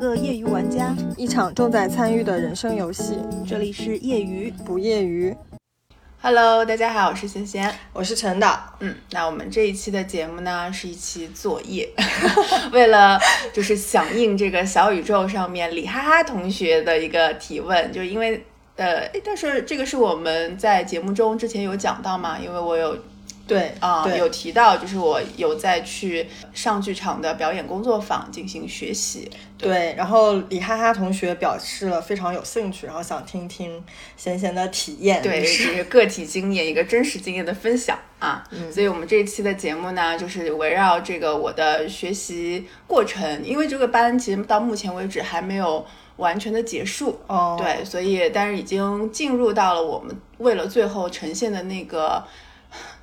个业余玩家，一场重在参与的人生游戏。这里是业余不业余。Hello，大家好，我是贤贤，我是陈导。嗯，那我们这一期的节目呢，是一期作业，为了就是响应这个小宇宙上面李哈哈同学的一个提问，就因为呃，但是这个是我们在节目中之前有讲到嘛，因为我有。对啊，有提到，就是我有在去上剧场的表演工作坊进行学习。对，然后李哈哈同学表示了非常有兴趣，然后想听听贤贤的体验，对，是个体经验，一个真实经验的分享啊。嗯，所以我们这一期的节目呢，就是围绕这个我的学习过程，因为这个班其实到目前为止还没有完全的结束。哦，对，所以但是已经进入到了我们为了最后呈现的那个。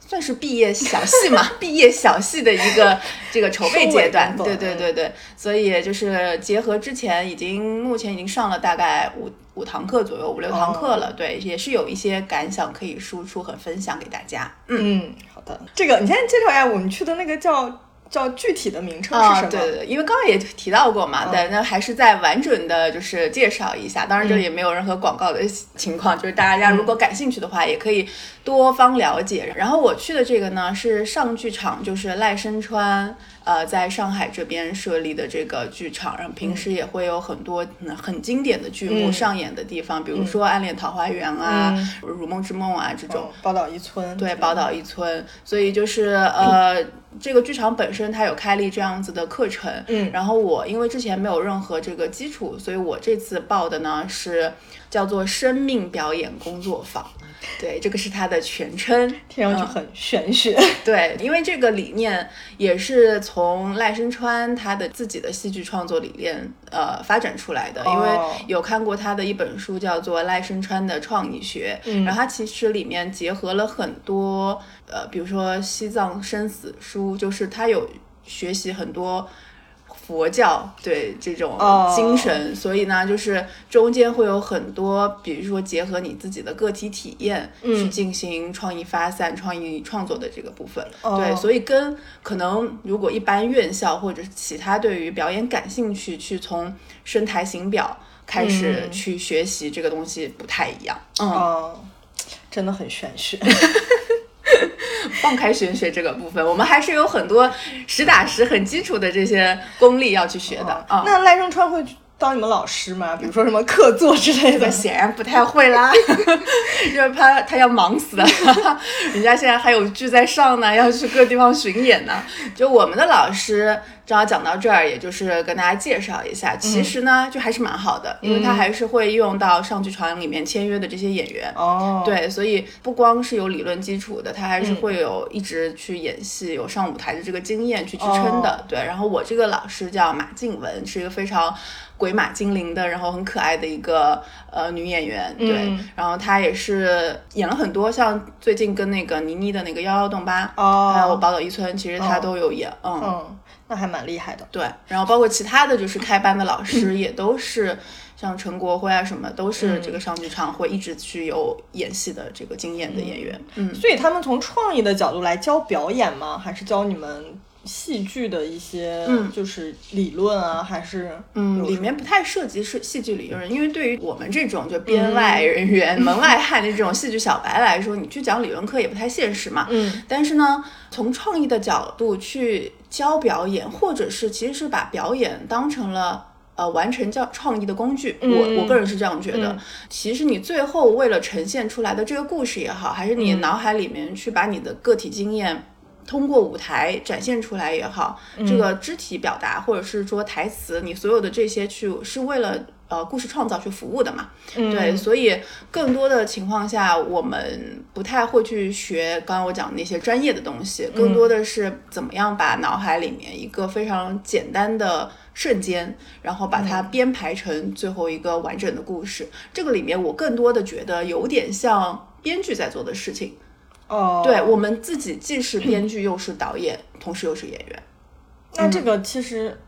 算是毕业小戏嘛，毕业小戏的一个这个筹备阶段，对对对对，所以就是结合之前已经目前已经上了大概五五堂课左右，五六堂课了，对，也是有一些感想可以输出和分享给大家。嗯，好的，这个你先介绍一下我们去的那个叫。叫具体的名称是什么？对对对，因为刚刚也提到过嘛，对，那还是再完整的就是介绍一下。当然，这里也没有任何广告的情况，就是大家如果感兴趣的话，也可以多方了解。然后我去的这个呢是上剧场，就是赖声川。呃，在上海这边设立的这个剧场，然后平时也会有很多很经典的剧目上演的地方，比如说《暗恋桃花源》啊，《如梦之梦》啊这种。宝岛一村。对，宝岛一村。所以就是呃，这个剧场本身它有开立这样子的课程。嗯。然后我因为之前没有任何这个基础，所以我这次报的呢是叫做生命表演工作坊。对，这个是它的全称，听上去很玄学。对，因为这个理念也是从赖声川他的自己的戏剧创作理念呃发展出来的。因为有看过他的一本书，叫做《赖声川的创意学》，然后他其实里面结合了很多呃，比如说西藏生死书，就是他有学习很多。佛教对这种精神，所以呢，就是中间会有很多，比如说结合你自己的个体体验去进行创意发散、创意创作的这个部分。对，所以跟可能如果一般院校或者其他对于表演感兴趣，去从身台形表开始去学习这个东西不太一样。嗯，真的很玄学。放开玄学这个部分，我们还是有很多实打实、很基础的这些功力要去学的啊。那赖声川会当你们老师吗？比如说什么客座之类的？显然不太会啦，因为怕他要忙死了，人家现在还有剧在上呢，要去各地方巡演呢。就我们的老师。正好讲到这儿，也就是跟大家介绍一下，其实呢，就还是蛮好的，因为他还是会用到上剧场里面签约的这些演员。哦，对，所以不光是有理论基础的，他还是会有一直去演戏、有上舞台的这个经验去支撑的。对，然后我这个老师叫马静文，是一个非常鬼马精灵的，然后很可爱的一个呃女演员。对，然后她也是演了很多，像最近跟那个倪妮的那个幺幺洞八，哦，还有宝岛一村，其实她都有演。嗯。那还蛮厉害的，对。然后包括其他的就是开班的老师，也都是像陈国辉啊什么，都是这个上剧场会一直去有演戏的这个经验的演员。嗯，所以他们从创意的角度来教表演吗？还是教你们戏剧的一些，嗯，就是理论啊？还是嗯，里面不太涉及是戏剧理论，因为对于我们这种就编外人员、门外汉的这种戏剧小白来说，你去讲理论课也不太现实嘛。嗯，但是呢，从创意的角度去。教表演，或者是其实是把表演当成了呃完成教创意的工具。我我个人是这样觉得。其实你最后为了呈现出来的这个故事也好，还是你脑海里面去把你的个体经验通过舞台展现出来也好，这个肢体表达或者是说台词，你所有的这些去是为了。呃，故事创造去服务的嘛，对，所以更多的情况下，我们不太会去学刚刚我讲的那些专业的东西，更多的是怎么样把脑海里面一个非常简单的瞬间，然后把它编排成最后一个完整的故事。这个里面，我更多的觉得有点像编剧在做的事情。哦，对我们自己既是编剧又是导演，同时又是演员。那这个其实。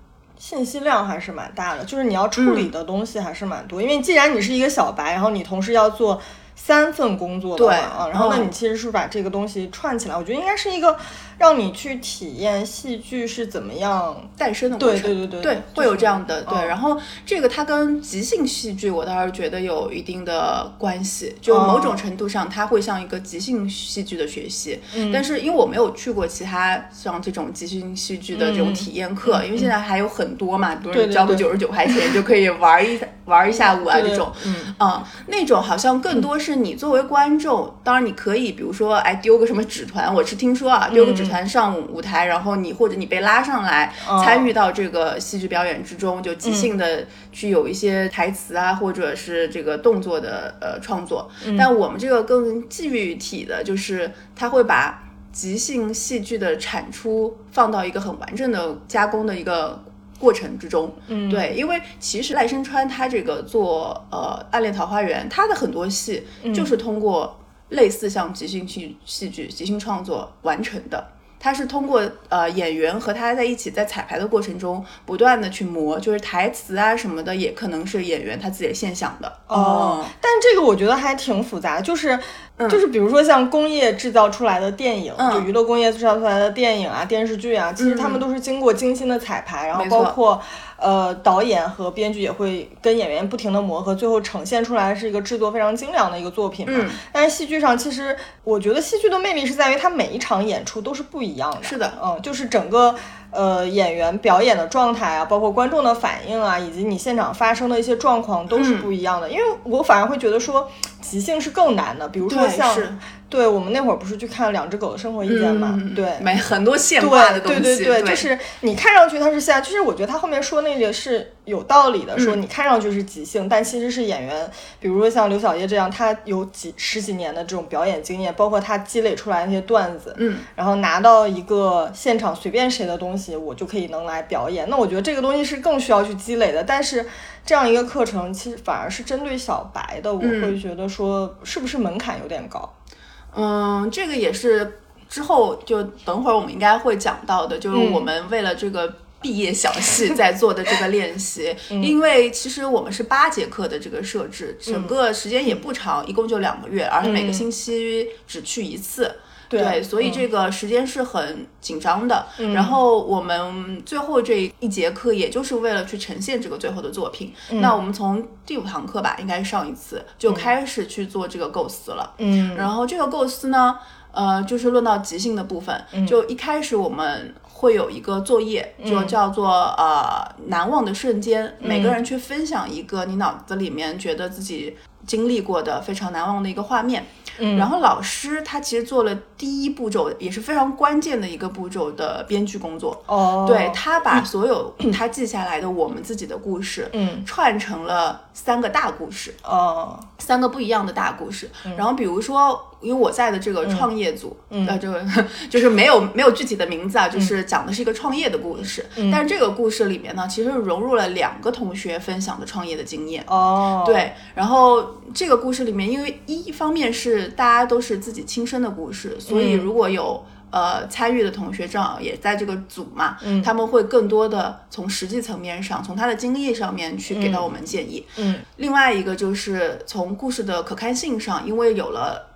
信息量还是蛮大的，就是你要处理的东西还是蛮多。因为既然你是一个小白，然后你同时要做三份工作的对啊，然后那嗯你其实是把这个东西串起来，我觉得应该是一个让你去体验戏剧是怎么样。诞生的过程，对对对对对会有这样的对。嗯然后这个它跟即兴戏剧，我倒是觉得有一定的关系，就某种程度上，它会像一个即兴戏剧的学习。嗯但是因为我没有去过其他像这种即兴戏剧的这种体验课，因为现在还有很多嘛，比如交个对九十九块钱就可以玩一玩一下午啊这种。嗯嗯，那种好像更多是你作为观众，当然你可以，比如说，哎，丢个什么纸团，我是听说啊，丢个纸团上舞台，然后你或者你被拉上来、参与到这个戏剧表演之中，就即兴的去有一些台词啊，或者是这个动作的呃创作。但我们这个更具体的就是，他会把即兴戏剧的产出放到一个很完整的加工的一个过程之中。嗯，对，因为其实赖声川他这个做呃《暗恋桃花源》，他的很多戏就是通过类似像即兴戏戏剧、即兴创作完成的。他是通过呃演员和他在一起在彩排的过程中不断的去磨，就是台词啊什么的，也可能是演员他自己现想的。哦，但这个我觉得还挺复杂，就是、就是比如说像工业制造出来的电影，嗯就娱乐工业制造出来的电影啊、电视剧啊，其实他们都是经过精心的彩排，然后包括呃导演和编剧也会跟演员不停的磨合，最后呈现出来是一个制作非常精良的一个作品嘛。嗯但是戏剧上，其实我觉得戏剧的魅力是在于它每一场演出都是不一样的。是的嗯，就是整个。呃，演员表演的状态啊，包括观众的反应啊，以及你现场发生的一些状况都是不一样的。因为我反而会觉得说，即兴是更难的。比如说像，是对我们那会儿不是去看《两只狗的生活意见》嘛？嗯对，没很多现化的东西，对对对就是你看上去它是现，就是我觉得他后面说那个是有道理的，说嗯你看上去是即兴，但其实是演员，比如说像刘晓叶这样，他有几十几年的这种表演经验，包括他积累出来那些段子，嗯，然后拿到一个现场随便谁的东西，我就可以能来表演。那我觉得这个东西是更需要去积累的，但是这样一个课程其实反而是针对小白的，我嗯会觉得说是不是门槛有点高？嗯，这个也是之后就等会儿我们应该会讲到的，就是我们为了这个。毕业小戏 在做的这个练习，因为其实我们是八节课的这个设置，整个时间也不长，一共就两个月，而且每个星期只去一次。对，所以这个时间是很紧张的。然后我们最后这一节课，也就是为了去呈现这个最后的作品。那我们从第五堂课吧，应该是上一次就开始去做这个构思了。嗯，然后这个构思呢，呃，就是论到即兴的部分，就一开始我们。会有一个作业，就叫做、呃难忘的瞬间，每个人去分享一个你脑子里面觉得自己经历过的非常难忘的一个画面。嗯然后老师他其实做了第一步骤，也是非常关键的一个步骤的编剧工作。哦，对他把所有 他记下来的我们自己的故事，嗯，串成了三个大故事。哦，三个不一样的大故事。嗯然后比如说，因为我在的这个创业组，呃，这个 就是没有没有具体的名字啊，嗯就是讲的是一个创业的故事。但是这个故事里面呢，其实融入了两个同学分享的创业的经验。哦，，对，然后这个故事里面，因为一方面是大家都是自己亲身的故事，所以如果有呃参与的同学正好也在这个组嘛，他们会更多的从实际层面上，从他的经历上面去给到我们建议。嗯，另外一个就是从故事的可看性上，因为有了。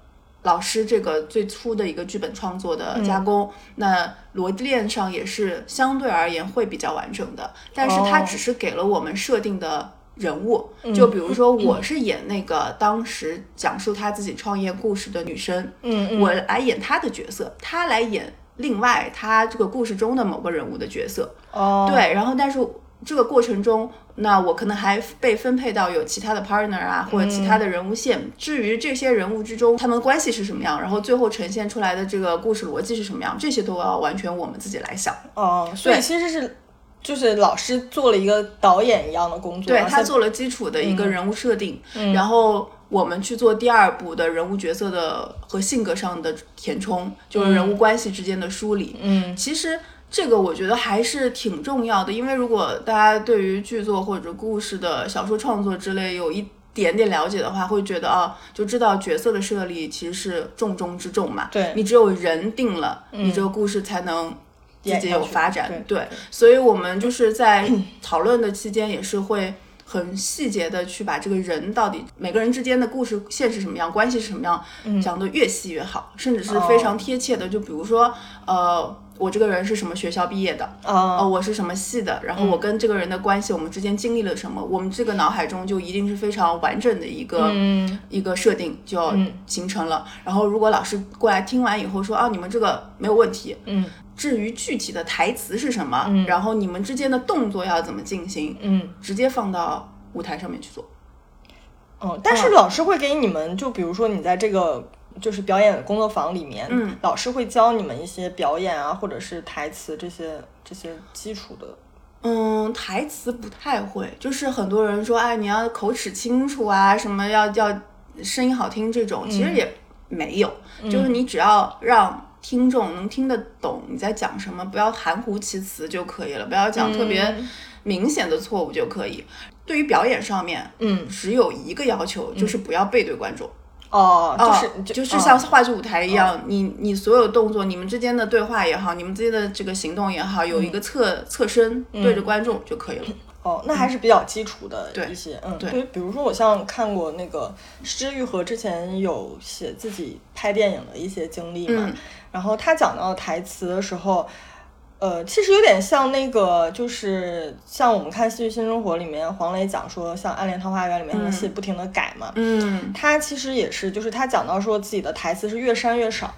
老师这个最初的一个剧本创作的加工，那逻辑链上也是相对而言会比较完整的，但是它哦只是给了我们设定的人物，就比如说我是演那个当时讲述她自己创业故事的女生，嗯嗯，我来演她的角色，她来演另外她这个故事中的某个人物的角色，哦，对，然后但是这个过程中，那我可能还被分配到有其他的 partner 啊，或者其他的人物线。至于这些人物之中，他们关系是什么样，然后最后呈现出来的这个故事逻辑是什么样，这些都要完全我们自己来想。哦，所以其实是就是老师做了一个导演一样的工作，对他做了基础的一个人物设定，然后我们去做第二步的人物角色的和性格上的填充，就是人物关系之间的梳理。嗯，其实这个我觉得还是挺重要的，因为如果大家对于剧作或者故事的小说创作之类有一点点了解的话，会觉得啊，就知道角色的设立其实是重中之重嘛。对你只有人定了，你这个故事才能。自己有发展，对对，所以我们就是在 讨论的期间也是会很细节的去把这个人到底每个人之间的故事线是什么样，关系是什么样，讲的越细越好，甚至是非常贴切的。就比如说，呃，我这个人是什么学校毕业的，哦。呃，我是什么系的，然后我跟这个人的关系，我们之间经历了什么，我们这个脑海中就一定是非常完整的一个、一个设定就要形成了。然后如果老师过来听完以后说啊，你们这个没有问题，嗯，至于具体的台词是什么，然后你们之间的动作要怎么进行，嗯。直接放到舞台上面去做。嗯，但是老师会给你们，就比如说你在这个就是表演工作坊里面，嗯，老师会教你们一些表演啊，或者是台词这些这些基础的。嗯，台词不太会，就是很多人说，哎，你要口齿清楚啊，什么要要声音好听这种，其实也没有，就是你只要让听众能听得懂你在讲什么，不要含糊其辞就可以了，不要讲特别明显的错误就可以。对于表演上面，嗯，只有一个要求，就是不要背对观众。哦，就是、哦就是哦。像话剧舞台一样，你你所有动作，你们之间的对话也好，你们之间的这个行动也好，有一个侧侧身对着观众就可以了。哦，那还是比较基础的对一些，嗯，对比如说我像看过那个施玉和之前有写自己拍电影的一些经历嘛，嗯。然后他讲到台词的时候。呃，其实有点像那个，就是像我们看《戏剧新生活》里面，黄磊讲说，像《暗恋桃花源》里面的戏不停的改嘛，嗯，他其实也是，就是他讲到说自己的台词是越删越少。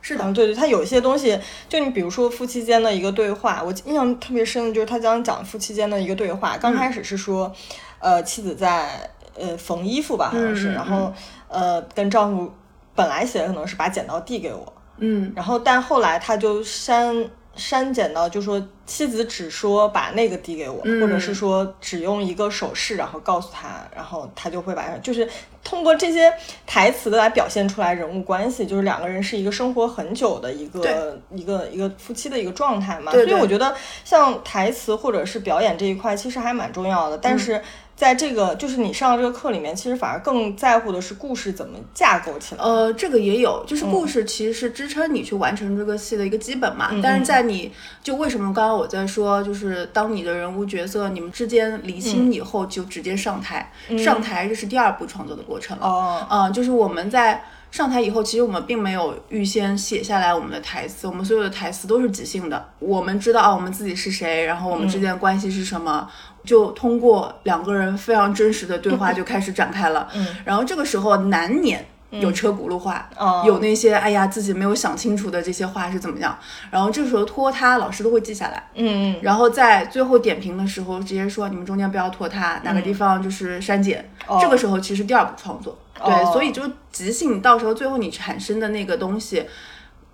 是的，嗯，对对，他有一些东西，就你比如说夫妻间的一个对话，我印象特别深的就是他讲讲夫妻间的一个对话，刚开始是说，呃，妻子在呃缝衣服吧，好像是，然后呃跟丈夫本来写的可能是把剪刀递给我，嗯然后但后来他就删删减到，就说妻子只说把那个递给我，嗯或者是说只用一个手势，然后告诉他，然后他就会把，就是通过这些台词来表现出来人物关系，就是两个人是一个生活很久的一个一个一个夫妻的一个状态嘛。对对所以我觉得像台词或者是表演这一块，其实还蛮重要的，但是。在这个就是你上这个课里面，其实反而更在乎的是故事怎么架构起来。呃，这个也有，就是嗯故事其实是支撑你去完成这个戏的一个基本嘛。但是在你就为什么刚刚我在说，就是当你的人物角色你们之间厘嗯清以后，就直接上台，上台这是第二步创作的过程了。哦，嗯，就是我们在上台以后，其实我们并没有预先写下来我们的台词，我们所有的台词都是即兴的。我们知道啊，我们自己是谁，然后我们之间的关系是什么，就通过两个人非常真实的对话就开始展开了。嗯，然后这个时候难免。有车轱辘话，哦有那些哎呀自己没有想清楚的这些话是怎么样，然后这个时候拖沓，老师都会记下来，嗯嗯，然后在最后点评的时候直接说你们中间不要拖沓，哪个地方就是删减。这个时候其实第二步创作，对，哦所以就即兴，到时候最后你产生的那个东西。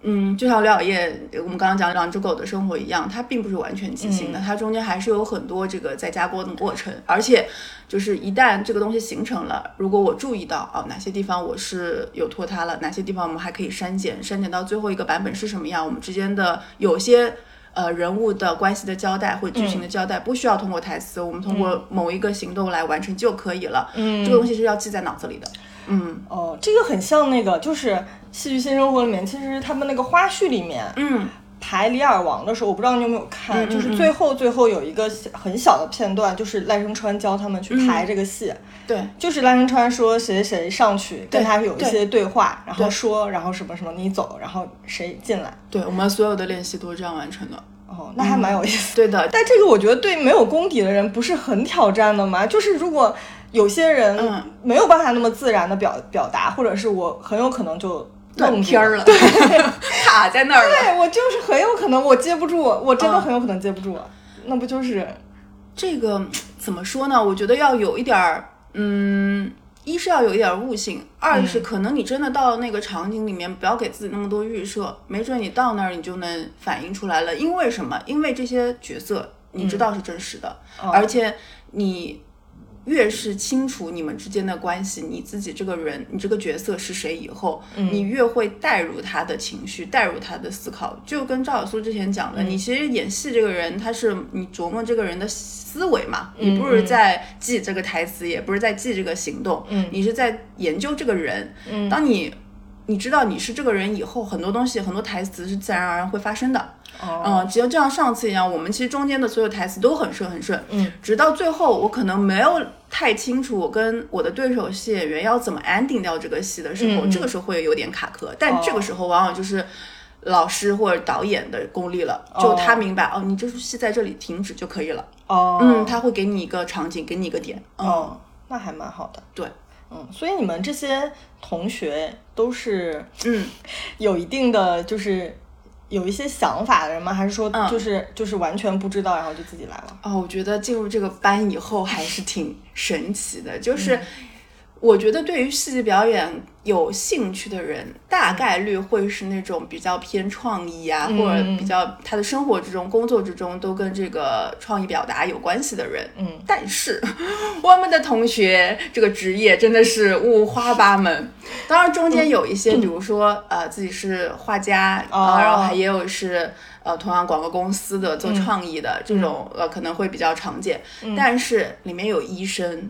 嗯，就像刘晓叶，我们刚刚讲两只狗的生活一样，它并不是完全即兴的，它中间还是有很多这个在加工的过程，而且就是一旦这个东西形成了，如果我注意到哦哪些地方我是有拖沓了，哪些地方我们还可以删减，删减到最后一个版本是什么样，我们之间的有些。呃，人物的关系的交代或剧情的交代，不需要通过台词，我们通过某一个行动来完成就可以了。嗯，这个东西是要记在脑子里的。嗯。哦，这个很像那个，就是《戏剧新生活》里面，其实他们那个花絮里面嗯。排《李尔王》的时候，我不知道你有没有看，嗯嗯就是最后最后有一个小很小的片段，就是赖声川教他们去排这个戏，对，就是赖声川说谁谁谁上去跟他有一些对。话，然后说，然后什么什么你走，然后谁进来。对我们所有的练习都是这样完成的。哦，那还蛮有意思。对的，但这个我觉得对没有功底的人不是很挑战的吗？就是如果有些人嗯没有办法那么自然的表表达，或者是我很有可能就断片儿了，对，卡在那儿了。对我就是很有可能我接不住，我真的嗯很有可能接不住，那不就是这个怎么说呢？我觉得要有一点儿，嗯，一是要有一点儿悟性，二是可能你真的到那个场景里面，不要给自己那么多预设，没准你到那儿你就能反映出来了。因为什么？因为这些角色你知道是真实的，而且你。越是清楚你们之间的关系，你自己这个人，你这个角色是谁以后，你越会带入他的情绪，带入他的思考。就跟赵小苏之前讲的，你其实演戏这个人，他是你琢磨这个人的思维嘛，你不是在记这个台词，也不是在记这个行动，你是在研究这个人。当你你知道你是这个人以后，很多东西很多台词是自然而然会发生的。哦嗯，只要就像上次一样，我们其实中间的所有台词都很顺很顺，嗯，直到最后我可能没有太清楚我跟我的对手戏演员要怎么 ending 掉这个戏的时候，这个时候会有点卡壳，但这个时候往往就是。老师或者导演的功力了，就他明白哦，你这出戏在这里停止就可以了。哦，嗯，他会给你一个场景，给你一个点。嗯，哦，那还蛮好的。对，嗯，所以你们这些同学都是嗯，有一定的就是有一些想法的人吗？还是说嗯就是、就是完全不知道，然后就自己来了？哦，我觉得进入这个班以后还是挺神奇的，就是我觉得对于戏剧表演有兴趣的人，大概率会是那种比较偏创意啊，或者比较他的生活之中、工作之中都跟这个创意表达有关系的人。嗯，但是我们的同学这个职业真的是五花八门，当然中间有一些，比如说呃自己是画家啊、哦然后还也有是。呃，同样广告公司的做创意的、这种，呃，可能会比较常见。但是里面有医生，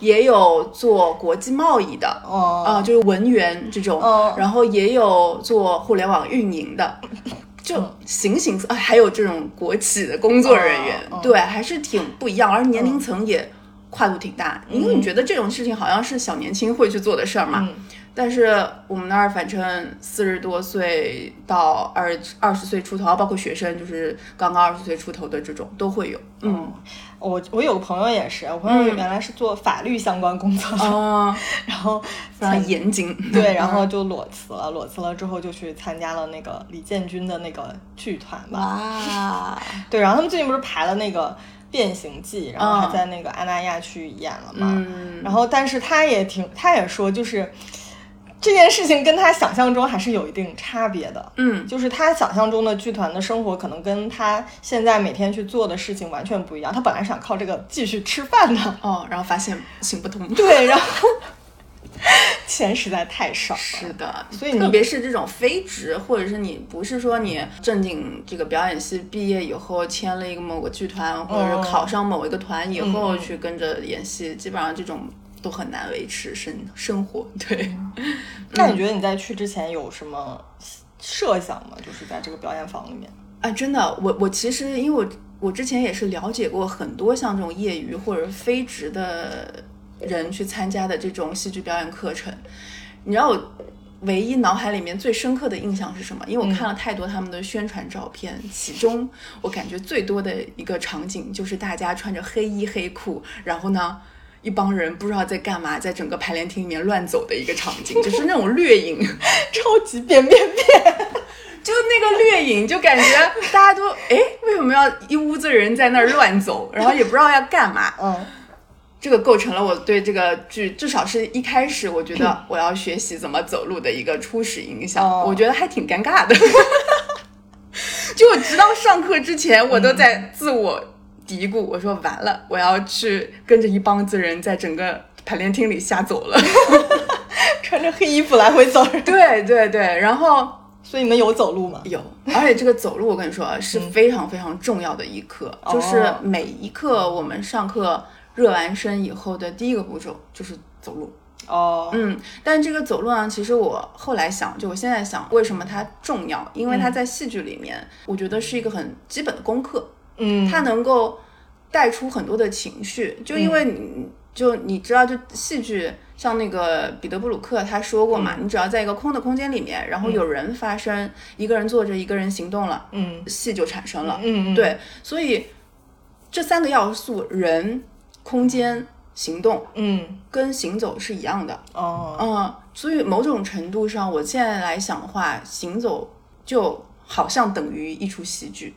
也有做国际贸易的，哦。啊、就是文员这种，哦。然后也有做互联网运营的，就形形色，啊还有这种国企的工作人员，对，还是挺不一样，而年龄层也跨度挺大，因为你觉得这种事情好像是小年轻会去做的事儿嘛。嗯但是我们那儿反正四十多岁到二二十岁出头，包括学生，就是刚刚二十岁出头的这种都会有。嗯，我我有个朋友也是，我朋友原来是做法律相关工作的，啊、然后非常严谨。对，然后就裸辞了，裸辞了之后就去参加了那个李建军的那个剧团吧。哇，对，然后他们最近不是排了那个《变形记》，然后还嗯在那个阿那亚去演了嘛。嗯然后，但是他也挺，他也说，就是这件事情跟他想象中还是有一定差别的。嗯就是他想象中的剧团的生活，可能跟他现在每天去做的事情完全不一样。他本来想靠这个继续吃饭的，哦，然后发现行不通。对，然后钱实在太少了。是的，所以特别是这种非职，或者是你不是说你正经这个表演系毕业以后签了一个某个剧团，或者是考上某一个团以后嗯去跟着演戏，基本上这种都很难维持生生活。对，那你觉得你在去之前有什么设想吗？就是在这个表演房里面。啊，真的，我我其实因为我我之前也是了解过很多像这种业余或者非职的人去参加的这种戏剧表演课程，你知道我唯一脑海里面最深刻的印象是什么？因为我看了太多他们的宣传照片，其中我感觉最多的一个场景就是大家穿着黑衣黑裤，然后呢。一帮人不知道在干嘛，在整个排练厅里面乱走的一个场景，就是那种掠影，超级变变变，就那个掠影，就感觉大家都哎，为什么要一屋子人在那儿乱走，然后也不知道要干嘛？嗯，这个构成了我对这个剧，至少是一开始我觉得我要学习怎么走路的一个初始影响，哦。我觉得还挺尴尬的。就我直到上课之前，我都在自我嘀咕，我说完了，我要去跟着一帮子人在整个排练厅里瞎走了。穿着黑衣服来回走，对对对，然后所以你们有走路吗？有，而且这个走路，我跟你说啊是非常非常重要的一课，就是哦每一课我们上课热完身以后的第一个步骤就是走路。哦，嗯，但这个走路呢，其实我后来想，就我现在想，为什么它重要？因为它在戏剧里面，我觉得是一个很基本的功课，嗯，它能够带出很多的情绪。就因为你，就你知道，就戏剧像那个彼得布鲁克他说过嘛，你只要在一个空的空间里面，然后有人发生，一个人坐着，一个人行动了，嗯。戏就产生了。嗯嗯，对，所以这三个要素，人、空间、行动。嗯。跟行走是一样的，哦，嗯，所以某种程度上，我现在来想的话，行走就好像等于一出戏剧，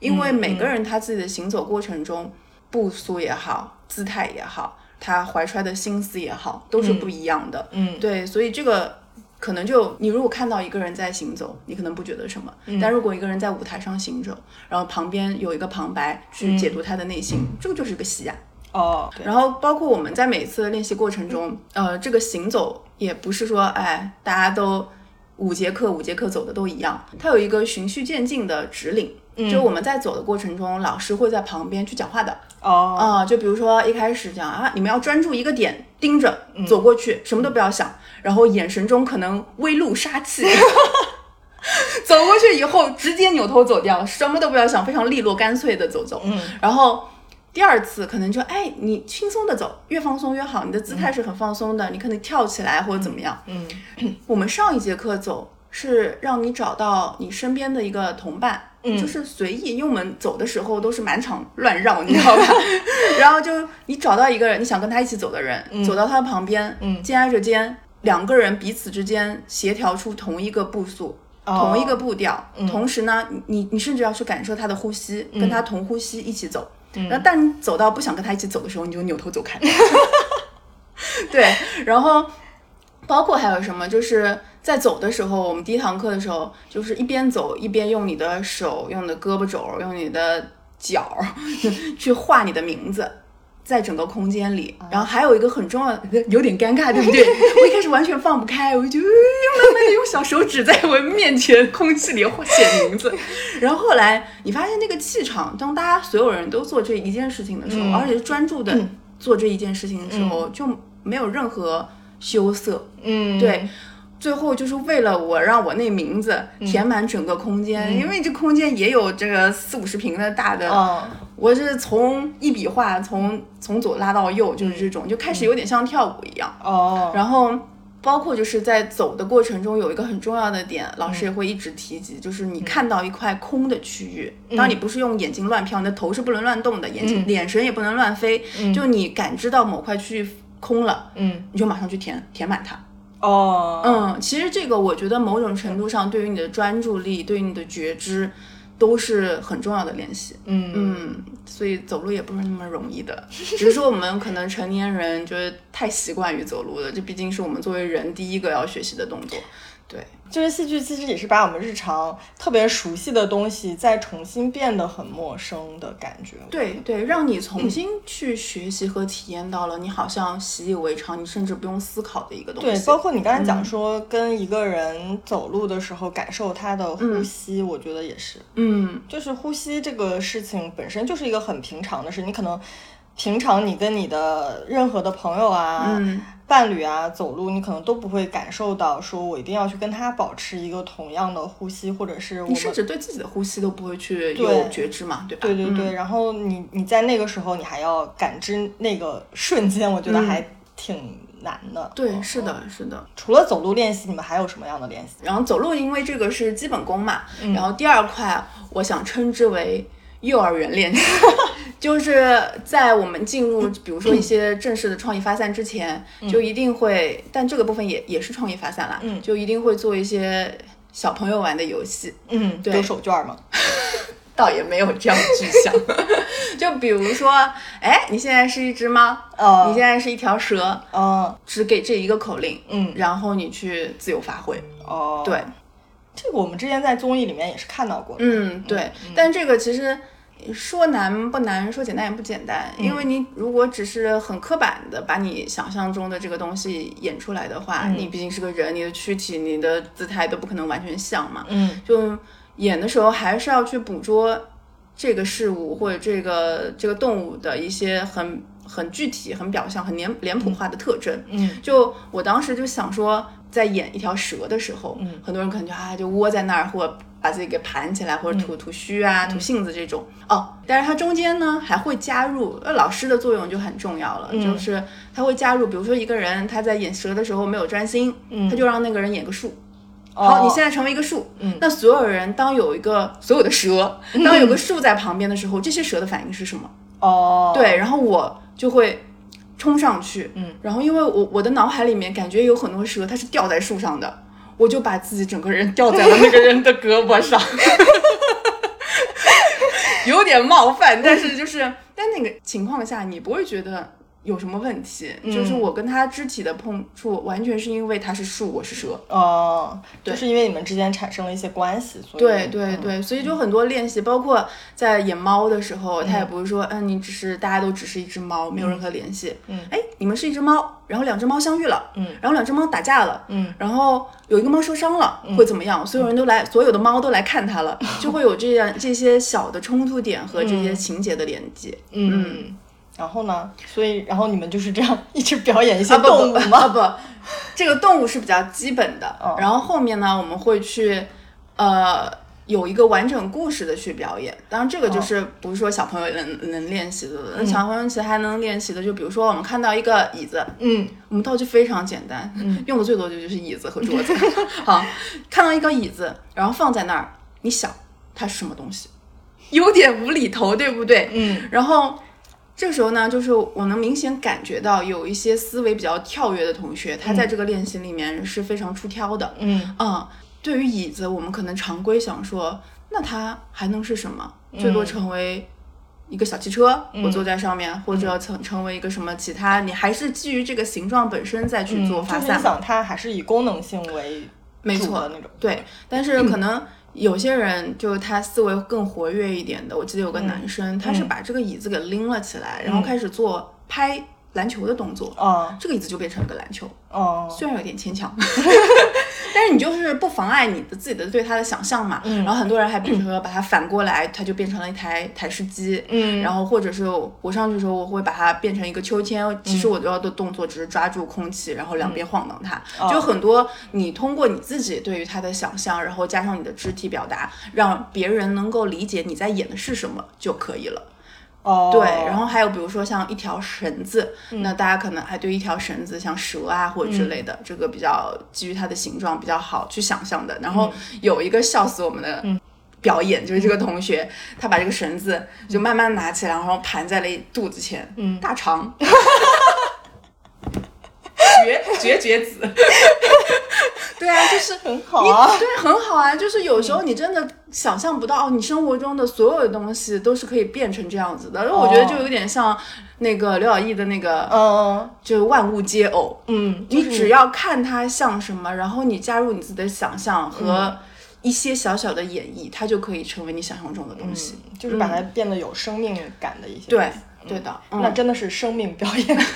因为每个人他自己的行走过程中，步速也好，姿态也好，他怀揣的心思也好，都是不一样的。嗯对，所以这个可能就你如果看到一个人在行走，你可能不觉得什么，但如果一个人在舞台上行走，然后旁边有一个旁白去解读他的内心，这个就是个戏啊。哦，对然后包括我们在每次的练习过程中，呃，这个行走也不是说，哎，大家都五节课五节课走的都一样，它有一个循序渐进的指领。就我们在走的过程中，老师会在旁边去讲话的。哦，啊、就比如说一开始讲啊，你们要专注一个点，盯着走过去，什么都不要想，然后眼神中可能微露杀气。走过去以后，直接扭头走掉，什么都不要想，非常利落干脆的走走。嗯，然后第二次可能就哎，你轻松的走，越放松越好，你的姿态是很放松的，你可能跳起来或者怎么样。嗯，我们上一节课走是让你找到你身边的一个同伴，嗯就是随意，因为我们走的时候都是满场乱绕，你知道吧？然后就你找到一个人，你想跟他一起走的人，走到他的旁边，嗯肩挨着肩，两个人彼此之间协调出同一个步速。哦同一个步调，同时呢，你你你甚至要去感受他的呼吸，跟他同呼吸一起走。然后，但你走到不想跟他一起走的时候，你就扭头走开。对，然后包括还有什么，就是在走的时候，我们第一堂课的时候，就是一边走一边用你的手、用你的胳膊肘、用你的脚 去画你的名字。在整个空间里，然后还有一个很重要的，有点尴尬，对不对？我一开始完全放不开，我就呃慢慢的用小手指在我面前空气里写名字，然后后来你发现那个气场，当大家所有人都做这一件事情的时候，而且是专注的做这一件事情的时候，就没有任何羞涩，嗯，对。最后就是为了我让我那名字填满整个空间，因为这空间也有这个四五十平的大的，嗯。我是从一笔画从从左拉到右，就是这种，就开始有点像跳舞一样。哦，然后包括就是在走的过程中，有一个很重要的点，老师也会一直提及，就是你看到一块空的区域，当然你不是用眼睛乱飘，你的头是不能乱动的，眼睛、眼神也不能乱飞，就你感知到某块区域空了，嗯，你就马上去填填满它。哦，嗯，其实这个我觉得某种程度上对于你的专注力，对于你的觉知。都是很重要的练习，嗯。嗯，所以走路也不是那么容易的，只是说我们可能成年人就是太习惯于走路了，这毕竟是我们作为人第一个要学习的动作，对，就是戏剧其实也是把我们日常特别熟悉的东西再重新变得很陌生的感觉。对对，让你重新去学习和体验到了你好像习以为常，你甚至不用思考的一个东西。对，包括你刚才讲说跟一个人走路的时候感受他的呼吸，我觉得也是，嗯，就是呼吸这个事情本身就是一个很平常的事，你可能平常你跟你的任何的朋友啊、嗯伴侣啊走路，你可能都不会感受到说我一定要去跟他保持一个同样的呼吸，或者是我们你甚至对自己的呼吸都不会去有觉知嘛，对吧？对对对，嗯然后你你在那个时候你还要感知那个瞬间，我觉得还挺难的。嗯对，嗯是的，是的。除了走路练习，你们还有什么样的练习？然后走路，因为这个是基本功嘛，嗯然后第二块我想称之为幼儿园练习，就是在我们进入比如说一些正式的创意发散之前，就一定会，但这个部分也也是创意发散啦，嗯就一定会做一些小朋友玩的游戏，嗯，对丢手绢吗？倒也没有这样具象，就比如说，哎，你现在是一只猫，哦你现在是一条蛇，嗯只给这一个口令，嗯然后你去自由发挥，哦，对，这个我们之前在综艺里面也是看到过的。嗯，对，但这个其实说难不难，说简单也不简单，嗯。因为你如果只是很刻板的把你想象中的这个东西演出来的话，嗯。你毕竟是个人，你的躯体、你的姿态都不可能完全像嘛，嗯。就演的时候还是要去捕捉这个事物或者这个这个动物的一些很很具体、很表象、很脸脸谱化的特征。嗯。就我当时就想说，在演一条蛇的时候，嗯。很多人可能就啊就窝在那儿，或者把自己给盘起来，或者吐吐须啊、吐性子这种。哦，但是它中间呢还会加入，呃，老师的作用就很重要了，就是他会加入，比如说一个人他在演蛇的时候没有专心，他就让那个人演个树。好，你现在成为一个树，那所有人当有一个所有的蛇，当有个树在旁边的时候，这些蛇的反应是什么？哦，对，然后我就会冲上去，嗯，然后因为我我的脑海里面感觉有很多蛇它是吊在树上的，我就把自己整个人吊在了那个人的胳膊上，有点冒犯，但是就是在那个情况下，你不会觉得有什么问题，嗯。就是我跟他肢体的碰触，完全是因为他是树，我是蛇。哦，对。就是因为你们之间产生了一些关系，所以对对嗯。对，所以就很多练习，包括在演猫的时候，他也不是说，嗯，你只是大家都只是一只猫，没有任何联系。嗯，哎，你们是一只猫，然后两只猫相遇了，嗯，然后两只猫打架了，嗯，然后有一个猫受伤了，会怎么样？所有人都来，所有的猫都来看它了，就会有这样这些小的冲突点和这些情节的连接。嗯。然后呢？所以，然后你们就是这样一直表演一些动物吗？啊不，这个动物是比较基本的，哦然后后面呢，我们会去呃有一个完整故事的去表演。当然，这个就是不是说小朋友能能练习的，那小朋友其实还能练习的，就比如说我们看到一个椅子，嗯我们道具非常简单，用的最多的就是椅子和桌子。好，看到一个椅子，然后放在那儿，你想它是什么东西？有点无厘头，对不对？嗯然后这时候呢，就是我能明显感觉到有一些思维比较跳跃的同学，他在这个练习里面是非常出挑的。嗯嗯，对于椅子，我们可能常规想说，那它还能是什么？最多成为一个小汽车，我坐在上面，或者成成为一个什么其他，你还是基于这个形状本身再去做发散嘛。就是你想，它还是以功能性为没错的那种。对，但是可能有些人就他思维更活跃一点的，我记得有个男生，他是把这个椅子给拎了起来，然后开始做拍篮球的动作，哦这个椅子就变成了个篮球，哦，虽然有点牵强。但是你就是不妨碍你的自己的对它的想象嘛，然后很多人还比如说把它反过来，它就变成了一台台式机，嗯。然后或者是我上去的时候，我会把它变成一个秋千，其实我要的动作只是抓住空气，然后两边晃荡它，就很多你通过你自己对于它的想象，然后加上你的肢体表达，让别人能够理解你在演的是什么就可以了。哦，对，然后还有比如说像一条绳子，那大家可能还对一条绳子，像蛇啊或者之类的，这个比较基于它的形状比较好去想象的。然后有一个笑死我们的表演，就是这个同学，他把这个绳子就慢慢拿起来，然后盘在了肚子前，嗯，大肠。绝绝绝子，对啊，就是很好啊你对，很好啊。就是有时候你真的想象不到，哦，你生活中的所有的东西都是可以变成这样子的。然后我觉得就有点像那个刘晓毅的那个，嗯就万物皆偶。嗯，你只要看它像什么，然后你加入你自己的想象和一些小小的演绎，它就可以成为你想象中的东西。就是把它变得有生命感的一些。对，对的，嗯那真的是生命表演，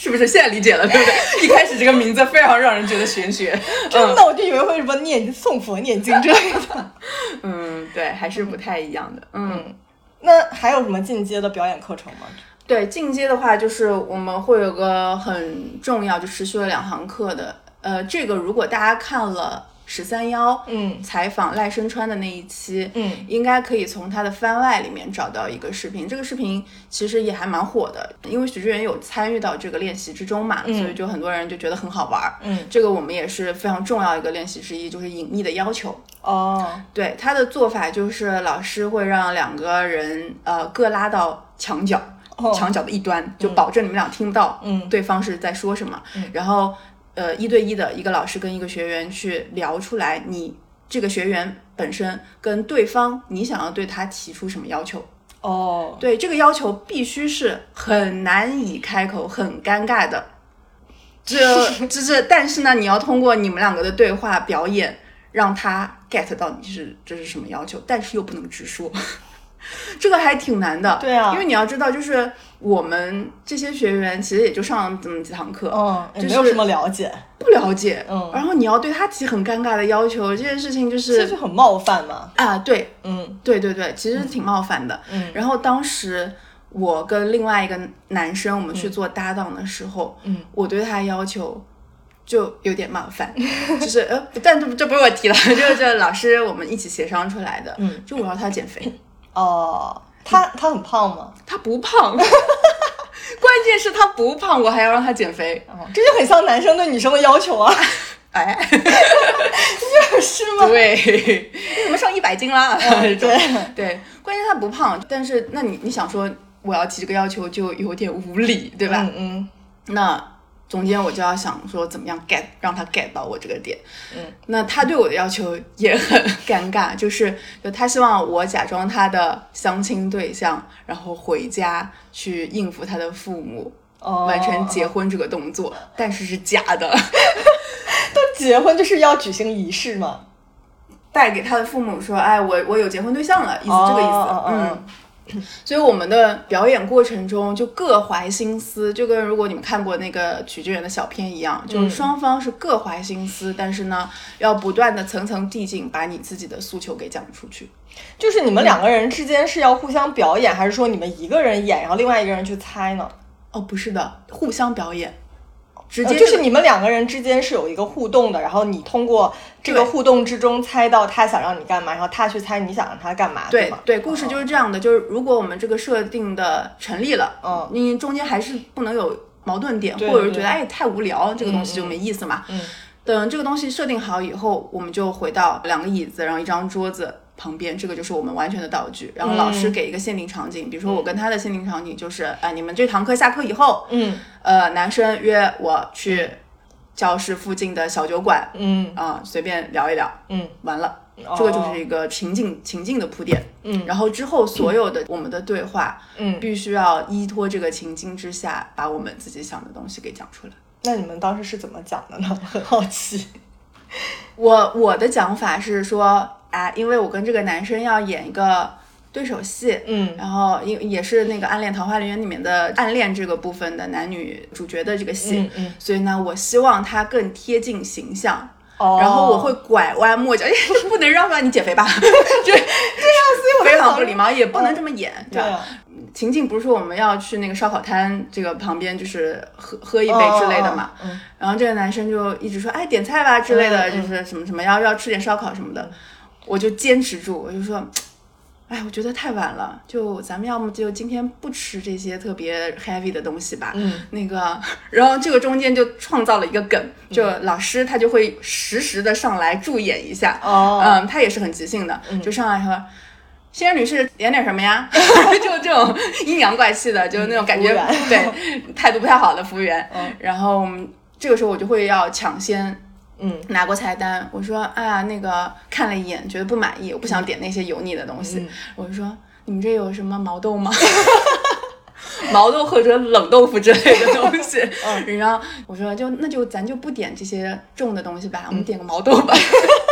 是不是现在理解了？对不对？一开始这个名字非常让人觉得玄学。真的，我就以为会什么念诵佛念经之类的。嗯，对，还是不太一样的。嗯那还有什么进阶的表演课程吗？对，进阶的话就是我们会有个很重要，就持续了两堂课的。呃，这个如果大家看了十三幺，嗯。采访赖声川的那一期，嗯。应该可以从他的番外里面找到一个视频。这个视频其实也还蛮火的，因为许志远有参与到这个练习之中嘛，所以就很多人就觉得很好玩儿。嗯，这个我们也是非常重要一个练习之一，就是隐秘的要求。哦，对他的做法就是老师会让两个人呃各拉到墙角，墙角的一端，就保证你们俩听不到嗯。对方是在说什么，然后呃一对一的一个老师跟一个学员去聊出来你这个学员本身跟对方你想要对他提出什么要求。哦，对这个要求必须是很难以开口、很尴尬的。这 这这，但是呢，你要通过你们两个的对话表演，让他 get 到你是这是什么要求，但是又不能直说，这个还挺难的。对啊因为你要知道，就是我们这些学员其实也就上了这么几堂课，嗯，也就是没有什么了解，不了解，嗯。然后你要对他提很尴尬的要求，这件事情就是这就很冒犯嘛。啊，对，嗯。对对对，其实挺冒犯的。嗯。然后当时我跟另外一个男生，我们去做搭档的时候，嗯，我对他要求就有点冒犯，就是呃，但这这不是我提的，就是这老师我们一起协商出来的。嗯，就我要他减肥，哦，他他很胖吗？他不胖，关键是他不胖，我还要让他减肥。哦，这就很像男生对女生的要求啊，哎，是吗？对，你怎么上一百斤啦？这种对，对，关键他不胖，但是那你你想说我要提这个要求就有点无理，对吧？嗯嗯那中间我就要想说怎么样 get 让他 get 到我这个点。嗯，那他对我的要求也很尴尬，就是就他希望我假装他的相亲对象，然后回家去应付他的父母。哦完成结婚这个动作，但是是假的。结婚就是要举行仪式嘛，带给他的父母说：“哎，我我有结婚对象了，意思这个意思。嗯。所以我们的表演过程中就各怀心思，就跟如果你们看过那个曲志远的小片一样，就是双方是各怀心思，但是呢，要不断的层层递进，把你自己的诉求给讲出去。就是你们两个人之间是要互相表演，还是说你们一个人演，然后另外一个人去猜呢？哦，不是的，互相表演，直呃接就是你们两个人之间是有一个互动的，然后你通过这个互动之中猜到他想让你干嘛，然后他去猜你想让他干嘛，吗？对对，故事就是这样的，就是如果我们这个设定的成立了，嗯你中间还是不能有矛盾点，或者是觉得哎太无聊，这个东西就没意思嘛。嗯等这个东西设定好以后，我们就回到两个椅子，然后一张桌子旁边，这个就是我们完全的道具。然后老师给一个限定场景，比如说我跟他的限定场景就是，哎、你们这堂课下课以后，嗯呃，男生约我去教室附近的小酒馆，嗯啊、随便聊一聊，嗯，完了。这个就是一个情境情境的铺垫，嗯，然后之后所有的我们的对话，嗯必须要依托这个情境之下，把我们自己想的东西给讲出来。那你们当时是怎么讲的呢？我很好奇。我我的讲法是说，啊，因为我跟这个男生要演一个对手戏，嗯然后因也是那个《暗恋桃花源》里面的暗恋这个部分的男女主角的这个戏，嗯嗯所以呢，我希望他更贴近形象。哦然后我会拐弯抹角，哎，不能让吧，你减肥吧，对对呀、所以我非常不礼貌，也不能这么演，对吧？对啊，情境不是说我们要去那个烧烤摊这个旁边，就是喝喝一杯之类的嘛。嗯然后这个男生就一直说，哎，点菜吧之类的，就是什么什么要要吃点烧烤什么的。我就坚持住，我就说，哎，我觉得太晚了，就咱们要么就今天不吃这些特别 heavy 的东西吧。嗯，那个，然后这个中间就创造了一个梗，就老师他就会实时的上来助演一下。哦嗯，他也是很即兴的，就上来说。先生女士点点什么呀？就这种阴阳怪气的，就是那种感觉，对态度不太好的服务员。嗯然后这个时候我就会要抢先嗯拿过菜单，我说，哎呀，那个看了一眼，觉得不满意，我不想点那些油腻的东西。嗯我就说，你们这有什么毛豆吗？毛豆或者冷豆腐之类的东西，嗯然后我说就那就咱就不点这些重的东西吧，我嗯们点个毛豆吧。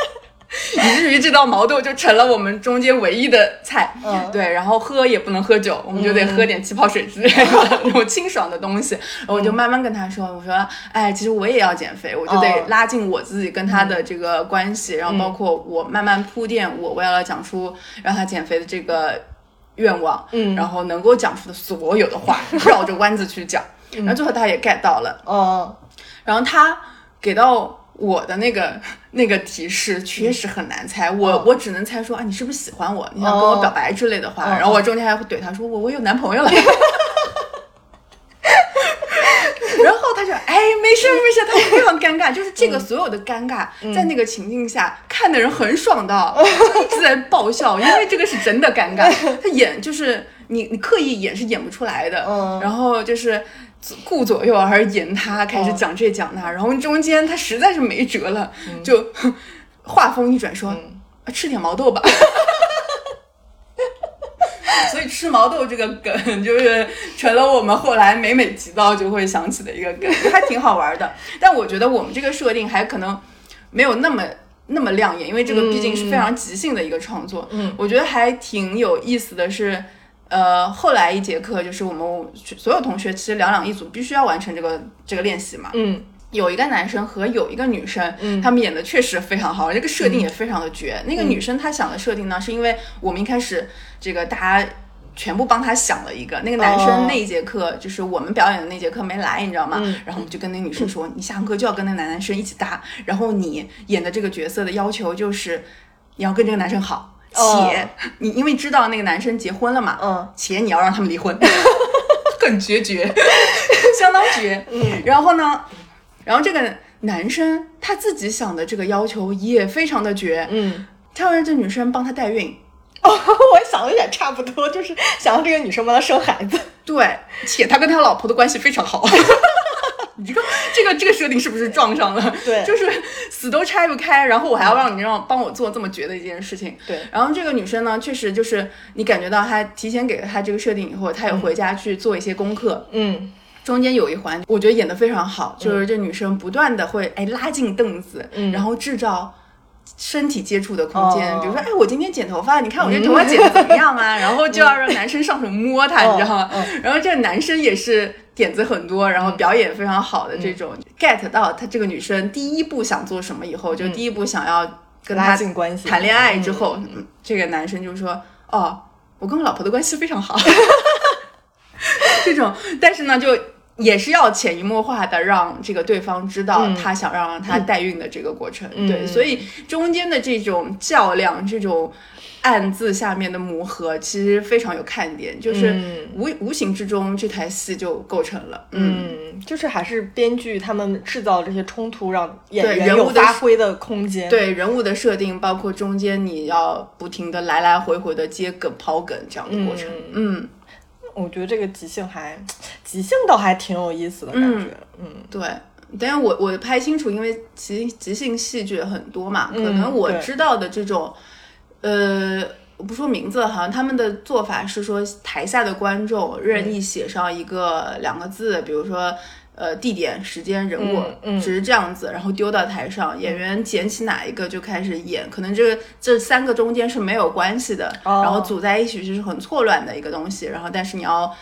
以至于这道毛豆就成了我们中间唯一的菜，嗯。对，然后喝也不能喝酒，我们就得喝点气泡水之类的 那种清爽的东西。然后我就慢慢跟他说，我说，哎，其实我也要减肥，我就得哦拉近我自己跟他的这个关系，然后包括我慢慢铺垫我为了讲出让他减肥的这个愿望，嗯。然后能够讲出的所有的话，绕着弯子去讲，然后最后他也 get 到了，哦。然后他给到我的那个 那个提示确实很难猜，我、哦我只能猜说啊，你是不是喜欢我？你想跟我表白之类的话，哦然后我中间还会怼他说我我有男朋友了。然后他就哎，没事没事，他就非常尴尬，就是这个所有的尴尬，在那个情境下看的人很爽的，就一直在爆笑，因为这个是真的尴尬，他演就是你你刻意演是演不出来的，嗯。然后就是顾左右而言他，开始讲这讲那，然后中间他实在是没辙了，就 话锋一转说、啊吃点毛豆吧。所以吃毛豆这个梗就是成了我们后来每每提到就会想起的一个梗，还挺好玩的。但我觉得我们这个设定还可能没有那么那么亮眼，因为这个毕竟是非常即兴的一个创作。嗯，我觉得还挺有意思的是。呃，后来一节课就是我们所有同学其实两两一组，必须要完成这个这个练习嘛。嗯有一个男生和有一个女生，他们演的确实非常好，这个设定也非常的绝。那个女生她想的设定呢，是因为我们一开始这个大家全部帮她想了一个，那个男哦生那一节课、就是我们表演的那节课没来，你知道吗？然后我们就跟那个女生说，你下堂课就要跟那个男男生一起搭，然后你演的这个角色的要求就是你要跟这个男生好。哦且你因为知道那个男生结婚了嘛，嗯，且你要让他们离婚，很决绝，相当绝。嗯，然后呢，然后这个男生他自己想的这个要求也非常的绝，嗯，他要让这女生帮他代孕，哦，我想的也差不多，就是想让这个女生帮他生孩子。对，且他跟他老婆的关系非常好。你这个这个这个设定是不是撞上了？对 就是死都拆不开，然后我还要让你让帮我做这么绝的一件事情。对然后这个女生呢，确实就是你感觉到她提前给了她这个设定以后，她也回家去做一些功课，嗯中间有一环，我觉得演得非常好，就是这女生不断的会哎拉近凳子，然后制造。身体接触的空间，哦。比如说，哎，我今天剪头发，你看我这头发剪的怎么样啊？然后就要让男生上手摸它，你知道吗？然后这个男生也是点子很多，然后表演非常好的这种、get 到他这个女生第一步想做什么以后，就第一步想要跟拉他近关系。谈恋爱之后，嗯。这个男生就说，哦，我跟我老婆的关系非常好，这种，但是呢，就。也是要潜移默化的让这个对方知道他想让他代孕的这个过程，对，所以中间的这种较量，这种暗自下面的磨合，其实非常有看点，就是嗯。无、无形之中这台戏就构成了，嗯，嗯，就是还是编剧他们制造这些冲突，让演员有发挥的空间。，对人物的设定，包括中间你要不停的来来回回的接梗抛梗这样的过程，嗯我觉得这个即兴还即兴倒还挺有意思的感觉。嗯对。但是我我拍清楚，因为即即兴戏剧很多嘛，可嗯能我知道的这种，呃，我不说名字了，好像他们的做法是说，台下的观众任意写上一个两个字，比如说。呃，地点、时间、人物，嗯嗯。只是这样子，然后丢到台上，演员捡起哪一个就开始演，可能这个这三个中间是没有关系的，哦。然后组在一起就是很错乱的一个东西，然后但是你要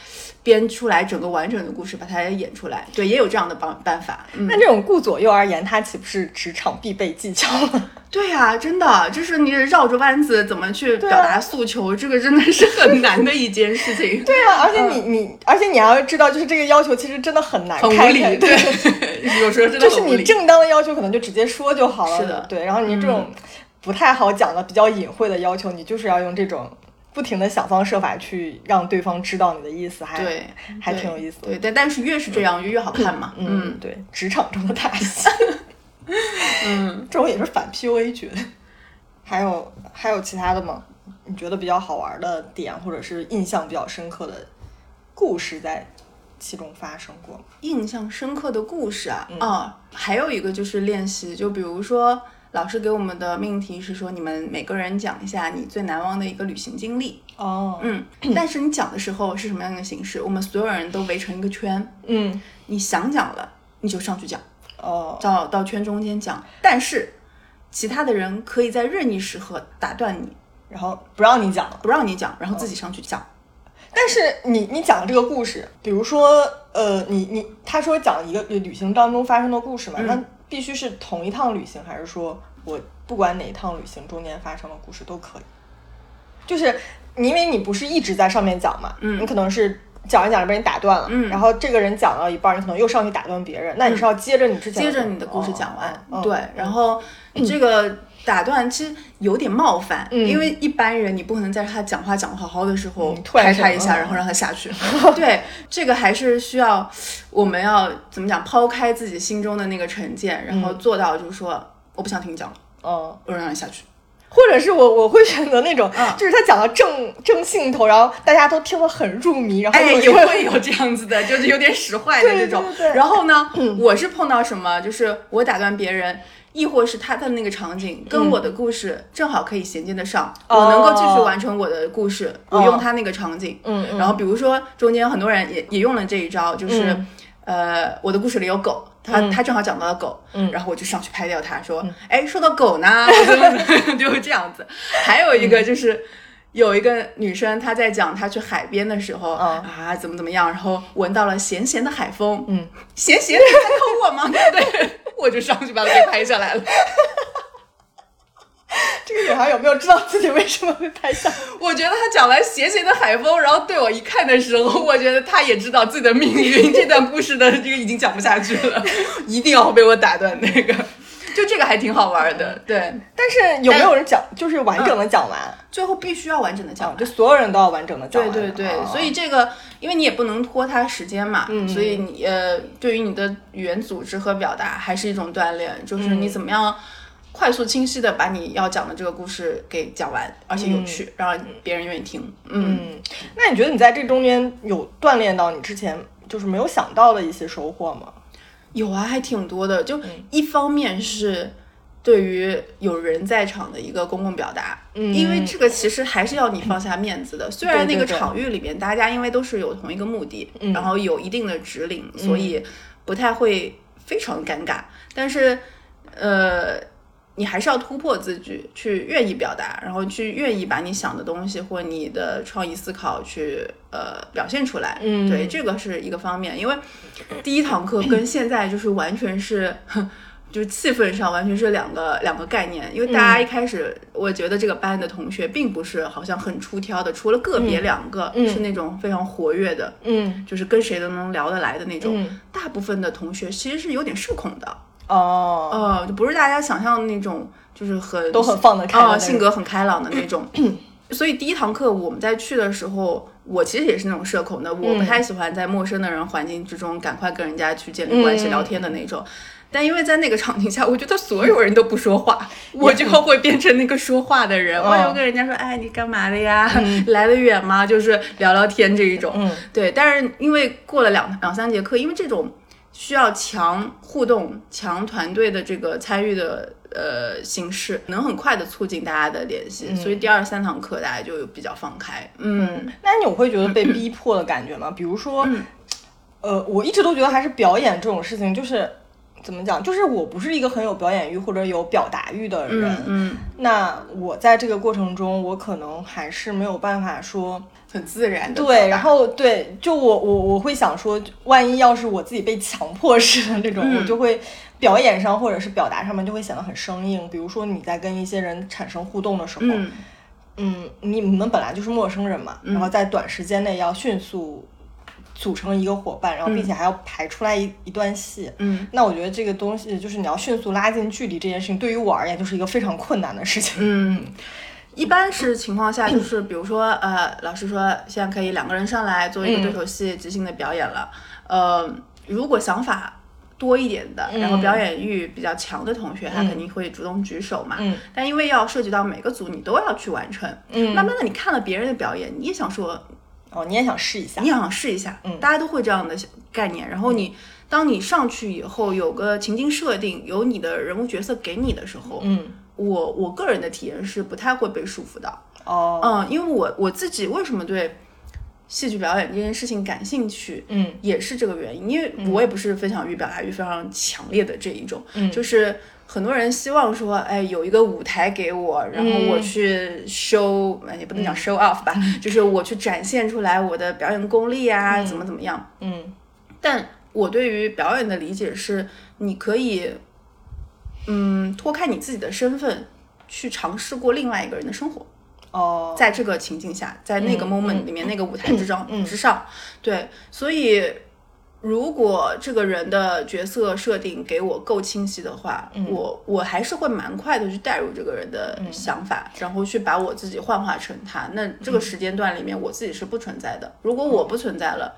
编出来整个完整的故事，把它演出来，对，也有这样的办办法，嗯，那这种顾左右而言他，岂不是职场必备技巧吗？对呀、真的就是你绕着弯子怎么去表啊达诉求，这个真的是很难的一件事情。对啊，而且你、你，而且你要知道，就是这个要求其实真的很难很无理，开 开对，有时候真的就是。你正当的要求可能就直接说就好了。是的嗯对。然后你这种不太好讲的、比较隐晦的要求，你就是要用这种不停的想方设法去让对方知道你的意思，还对，还挺有意思的。对，但但是越是这样，就越好看嘛。嗯，对，职场中的大戏，嗯，这种也是反 PUA 剧。还有还有其他的吗？你觉得比较好玩的点，或者是印象比较深刻的故事在其中发生过吗？印象深刻的故事啊，嗯啊，还有一个就是练习，就比如说老师给我们的命题是说，你们每个人讲一下你最难忘的一个旅行经历。哦，嗯，但是你讲的时候是什么样的形式？我们所有人都围成一个圈，嗯，你想讲了你就上去讲。哦，到到圈中间讲，但是其他的人可以在任意时刻打断你，然后不让你讲了。不让你讲，然后自己上去讲。但是你你讲的这个故事，比如说，呃，你你他说讲一个旅行当中发生的故事嘛，嗯那必须是同一趟旅行，还是说我不管哪一趟旅行中间发生的故事都可以？就是因为你不是一直在上面讲嘛，嗯你可能是讲着讲着被人打断了，嗯然后这个人讲到一半，你可能又上去打断别人，那你是要接着你之前接着你的故事讲完，对，然后这个打断其实有点冒犯，嗯因为一般人你不可能在他讲话讲得好好的时候嗯突然拍他一下，然后让他下去。对，这个还是需要我们要怎么讲，抛开自己心中的那个成见，然后做到就是说，我不想听你讲了，嗯。我让你下去。或者是我我会选择那种，嗯就是他讲到正正兴头，然后大家都听得很入迷，然后哎，也会 有这样子的，就是有点使坏的这种。对对对然后呢，我是碰到什么，就是我打断别人，亦或是他的那个场景跟我的故事正好可以衔接得上，我能够继续完成我的故事，我用他那个场景。嗯嗯然后比如说中间很多人也也用了这一招，就是、嗯呃，我的故事里有狗。他他正好讲到了狗，嗯然后我就上去拍掉他，说，哎，说到狗呢，就 是这样子。还有一个就是。有一个女生，她在讲她去海边的时候、嗯啊，怎么怎么样，然后闻到了咸咸的海风，嗯，咸咸的在抠我吗？对 不对？我就上去把她给拍下来了。这个女孩有没有知道自己为什么会拍下？我觉得她讲完咸咸的海风，然后对我一看的时候，我觉得她也知道自己的命运，这段故事的这个已经讲不下去了，一定要被我打断。那个，就这个还挺好玩的，对，但是有没有人讲，就是完整的讲完？最后必须要完整的讲完。就所有人都要完整的讲完。对对对，哦所以这个，因为你也不能拖他时间嘛，所以你呃，对于你的语言组织和表达还是一种锻炼，就是你怎么样快速清晰的把你要讲的这个故事给讲完，而且有趣，让别人愿意听。嗯，嗯，那你觉得你在这中间有锻炼到你之前就是没有想到的一些收获吗？有啊，还挺多的。就一方面是对于有人在场的一个公共表达，嗯因为这个其实还是要你放下面子的。虽然那个场域里面大家因为都是有同一个目的，嗯然后有一定的指令，所以不太会非常尴尬，但是呃。你还是要突破自己，去愿意表达，然后去愿意把你想的东西或你的创意思考去呃表现出来。嗯对，这个是一个方面，因为第一堂课跟现在就是完全是。就是气氛上完全是两个两个概念，因为大家一开始，我觉得这个班的同学并不是好像很出挑的，除了个别两个、是那种非常活跃的，嗯就是跟谁都能聊得来的那种。嗯大部分的同学其实是有点社恐的，哦，呃，就不是大家想象的那种，就是很都很放得开性格很开朗的那种。所以第一堂课我们在去的时候，我其实也是那种社恐的，我不太喜欢在陌生的人环境之中赶快跟人家去建立关系、嗯聊天的那种。但因为在那个场景下，我觉得所有人都不说话，我就会变成那个说话的人，我就跟人家说：“哎，你干嘛的呀？来得远吗？”就是聊聊天这一种。嗯对，但是因为过了两两三节课，因为这种需要强互动、强团队的这个参与的呃形式，能很快的促进大家的联系，所以第二三堂课大家就比较放开。嗯，那你会觉得被逼迫的感觉吗？比如说，呃，我一直都觉得还是表演这种事情，就是怎么讲，就是我不是一个很有表演欲或者有表达欲的人，嗯，那我在这个过程中，我可能还是没有办法说。很自然的。对，然后对，就我我我会想说，万一要是我自己被强迫式的那种，嗯我就会表演上或者是表达上面就会显得很生硬。比如说你在跟一些人产生互动的时候，嗯嗯，你你们本来就是陌生人嘛，然后在短时间内要迅速组成一个伙伴，然后并且还要排出来一一段戏，嗯那我觉得这个东西就是你要迅速拉近距离这件事情，对于我而言就是一个非常困难的事情。嗯。一般是情况下，就是比如说，呃，老师说现在可以两个人上来做一个对手戏即兴的表演了。呃，如果想法多一点的，然后表演欲比较强的同学，他肯定会主动举手嘛。嗯但因为要涉及到每个组，你都要去完成。嗯慢慢的，你看了别人的表演，你也想说，哦，你也想试一下你？也想试一下，嗯大家都会这样的概念。然后你，当你上去以后，有个情境设定，有你的人物角色给你的时候，嗯，我我个人的体验是不太会被束缚的。哦，嗯，因为我我自己为什么对戏剧表演这件事情感兴趣，嗯也是这个原因。因为我也不是分享欲、表达欲非常强烈的这一种，嗯就是很多人希望说，哎，有一个舞台给我，然后我去 show，、哎也不能讲 show off 吧，就是我去展现出来我的表演功力啊，怎么怎么样。嗯。但我对于表演的理解是，你可以，嗯，脱开你自己的身份，去尝试过另外一个人的生活。哦，在这个情境下，在那个嗯 moment 里面，那个舞台之上、之上，对，所以如果这个人的角色设定给我够清晰的话，嗯我我还是会蛮快的去带入这个人的想法，然后去把我自己幻化成他。那这个时间段里面，我自己是不存在的。如果我不存在了。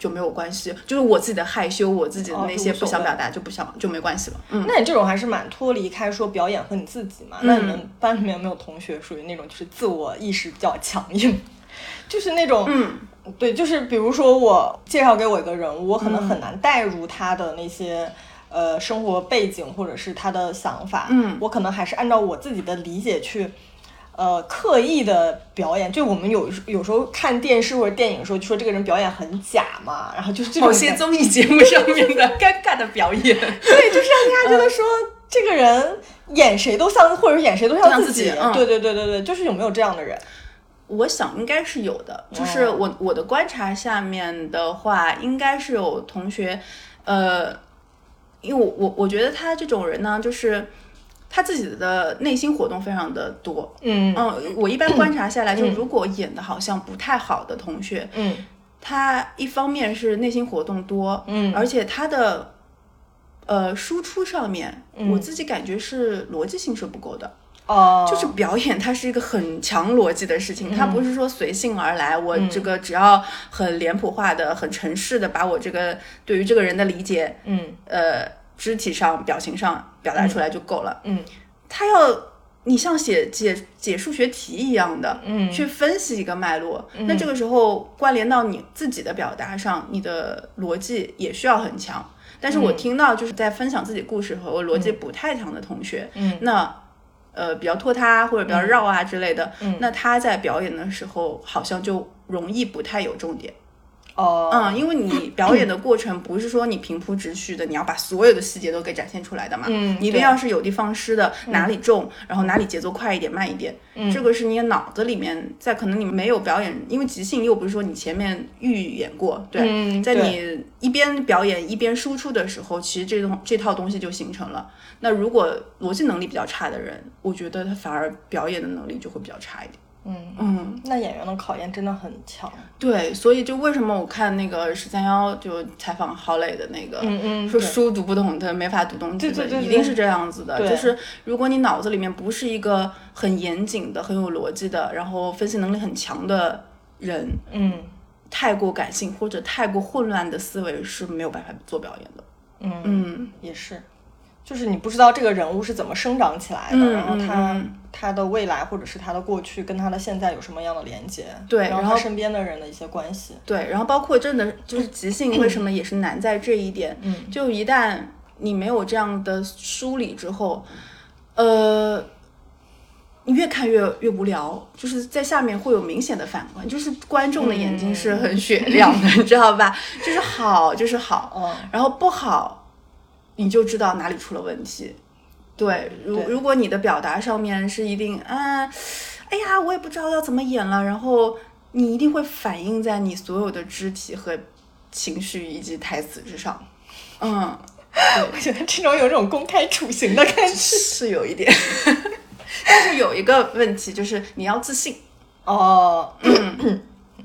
就没有关系，就是我自己的害羞，我自己的哦那些不想表达就不想就没关系了。嗯，那你这种还是蛮脱离开说表演和你自己嘛？那你们班里面有没有同学属于那种就是自我意识比较强硬，就是那种，嗯，对，就是比如说我介绍给我一个人物，我可能很难带入他的那些。呃，生活背景或者是他的想法，嗯我可能还是按照我自己的理解去，呃，刻意的表演。就我们有有时候看电视或者电影的时候，就说这个人表演很假嘛，然后就是这种某些综艺节目上面的 尴尬的表演，对，就是让大家觉得说、这个人演谁都像，或者演谁都像像自己。自己嗯对对对对对，就是有没有这样的人？我想应该是有的，就是哦我我的观察下面的话，应该是有同学，呃，因为我我我觉得他这种人呢，就是他自己的内心活动非常的多。嗯。嗯，我一般观察下来，就如果演的好像不太好的同学，嗯。他一方面是内心活动多，嗯。而且他的呃输出上面，嗯。我自己感觉是逻辑性是不够的。哦，就是表演，它是一个很强逻辑的事情，嗯。它不是说随性而来。我这个只要很脸谱化的、很程式的把我这个对于这个人的理解，嗯。呃，肢体上、表情上表达出来就够了。嗯，他要你像写解解数学题一样的，嗯去分析一个脉络。那这个时候关联到你自己的表达上，你的逻辑也需要很强。但是我听到就是在分享自己故事和我逻辑不太强的同学，嗯那呃比较拖沓或者比较绕啊之类的，嗯那他在表演的时候好像就容易不太有重点。哦，嗯，因为你 表演的过程不是说你平铺直叙的，你要把所有的细节都给展现出来的嘛。嗯你一定要是有的放矢的，哪里重，然后哪里节奏快一点、慢一点。嗯，这个是你脑子里面，在可能你没有表演，因为即兴又不是说你前面预演过，对，在嗯对你一边表演一边输出的时候，其实这种这套东西就形成了。那如果逻辑能力比较差的人，我觉得他反而表演的能力就会比较差一点。嗯。嗯，那演员的考验真的很强。对，所以就为什么我看那个十三幺就采访郝蕾的那个，嗯嗯说书读不懂的没法读东西的，对对对对？一定是这样子的。就是如果你脑子里面不是一个很严谨的、很有逻辑的，然后分析能力很强的人，嗯。太过感性或者太过混乱的思维是没有办法做表演的。嗯嗯，也是，就是你不知道这个人物是怎么生长起来的，嗯然后他、嗯他的未来或者是他的过去跟他的现在有什么样的连接，然对然后他身边的人的一些关系。对，然后包括真的就是即兴，为什么也是难在这一点？嗯就一旦你没有这样的梳理之后，呃，你越看越越无聊，就是在下面会有明显的反观，就是观众的眼睛是很雪亮的，你知道吧？就是好就是好，嗯然后不好，你就知道哪里出了问题。对，如对如果你的表达上面是一定啊，哎呀，我也不知道要怎么演了，然后你一定会反映在你所有的肢体和情绪以及台词之上。嗯，我觉得这种有种公开处刑的感觉。是有一点，但是有一个问题就是你要自信，哦，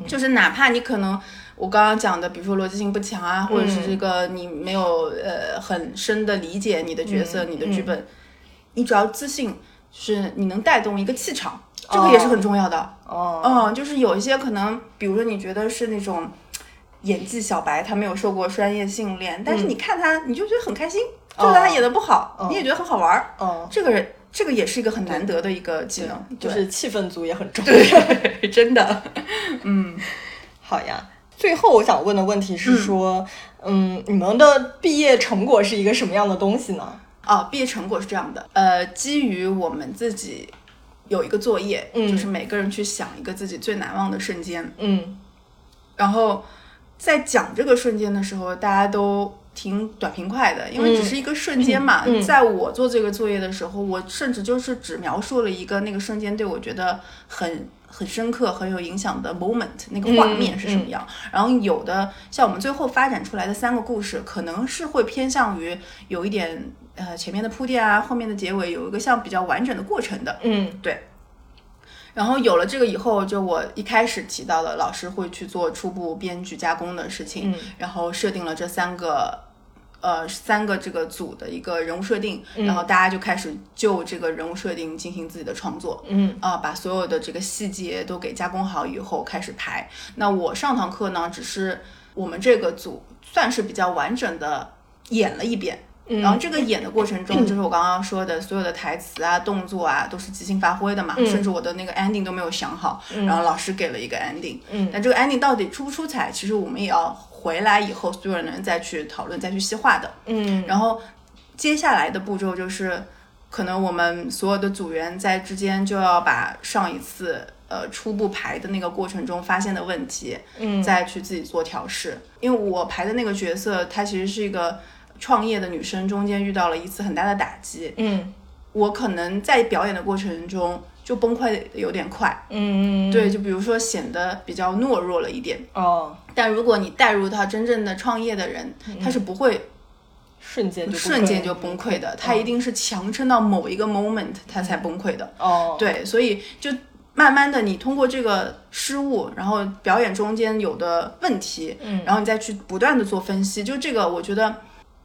就是哪怕你可能。我刚刚讲的，比如说逻辑性不强啊，或者是这个你没有呃很深的理解你的角色、你的剧本，你只要自信，就是你能带动一个气场，这个也是很重要的。哦，嗯，就是有一些可能，比如说你觉得是那种演技小白，他没有受过专业训练，但是你看他，你就觉得很开心，就算他演的不好，你也觉得很好玩儿。哦，这个人，这个也是一个很难得的一个技能，就是气氛组也很重要。对，真的。嗯好呀。最后我想问的问题是说，嗯你们的毕业成果是一个什么样的东西呢？哦，毕业成果是这样的，呃，基于我们自己有一个作业，嗯。就是每个人去想一个自己最难忘的瞬间，嗯。然后在讲这个瞬间的时候，大家都挺短平快的，因为只是一个瞬间嘛。嗯。嗯。在我做这个作业的时候，我甚至就是只描述了一个那个瞬间对我觉得很很深刻、很有影响的 moment，那个画面是什么样。然后有的像我们最后发展出来的三个故事，可能是会偏向于有一点呃前面的铺垫啊，后面的结尾有一个像比较完整的过程的。嗯对然后有了这个以后，就我一开始提到的，老师会去做初步编剧加工的事情，嗯然后设定了这三个，呃，三个这个组的一个人物设定，嗯。然后大家就开始就这个人物设定进行自己的创作，嗯。啊、把所有的这个细节都给加工好以后开始排。那我上堂课呢，只是我们这个组算是比较完整的演了一遍。嗯。然后这个演的过程中，就是我刚刚说的，所有的台词啊、动作啊，都是即兴发挥的嘛，嗯。甚至我的那个 ending 都没有想好，然后老师给了一个 ending，嗯。但这个 ending 到底出不出彩，其实我们也要回来以后所有人再去讨论、再去细化的。嗯然后接下来的步骤就是，可能我们所有的组员在之间就要把上一次呃初步排的那个过程中发现的问题，嗯再去自己做调试。因为我排的那个角色，她其实是一个创业的女生，中间遇到了一次很大的打击，嗯我可能在表演的过程中就崩溃的有点快，嗯，对，就比如说显得比较懦弱了一点。哦，但如果你带入到真正的创业的人，他是不会瞬间就瞬间就崩溃的，他一定是强撑到某一个 moment 他才崩溃的。哦，对，所以就慢慢的，你通过这个失误，然后表演中间有的问题，嗯然后你再去不断的做分析。就这个，我觉得。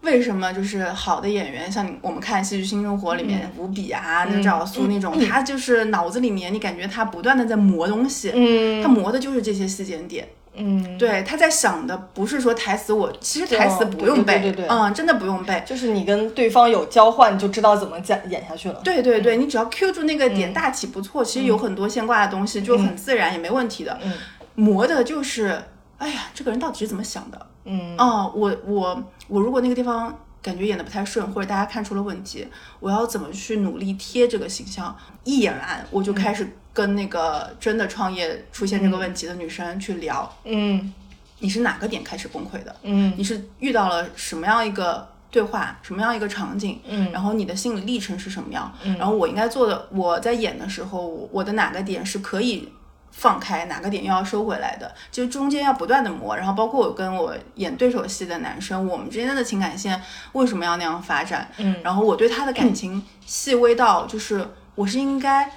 为什么就是好的演员，像你我们看《戏剧新生活》里面吴比啊，那赵小苏那种，他就是脑子里面你感觉他不断的在磨东西，嗯。他磨的就是这些细节点。嗯，对，他在想的不是说台词我，其实台词不用背，对对对对。嗯，真的不用背。就是你跟对方有交换，你就知道怎么讲演下去了。对对对，你只要 Q 住那个点，大体不错，其实有很多现挂的东西就很自然，也没问题的。嗯。磨的就是，哎呀，这个人到底是怎么想的？嗯。哦，我我我如果那个地方感觉演的不太顺，或者大家看出了问题，我要怎么去努力贴这个形象？一演完，我就开始跟那个真的创业出现这个问题的女生去聊，嗯你是哪个点开始崩溃的？嗯你是遇到了什么样一个对话，什么样一个场景？嗯然后你的心理历程是什么样？嗯然后我应该做的，我在演的时候，我的哪个点是可以放开，哪个点又要收回来的？就中间要不断的磨。然后包括我跟我演对手戏的男生，我们之间的情感线为什么要那样发展？嗯然后我对他的感情细微到，就是我是应该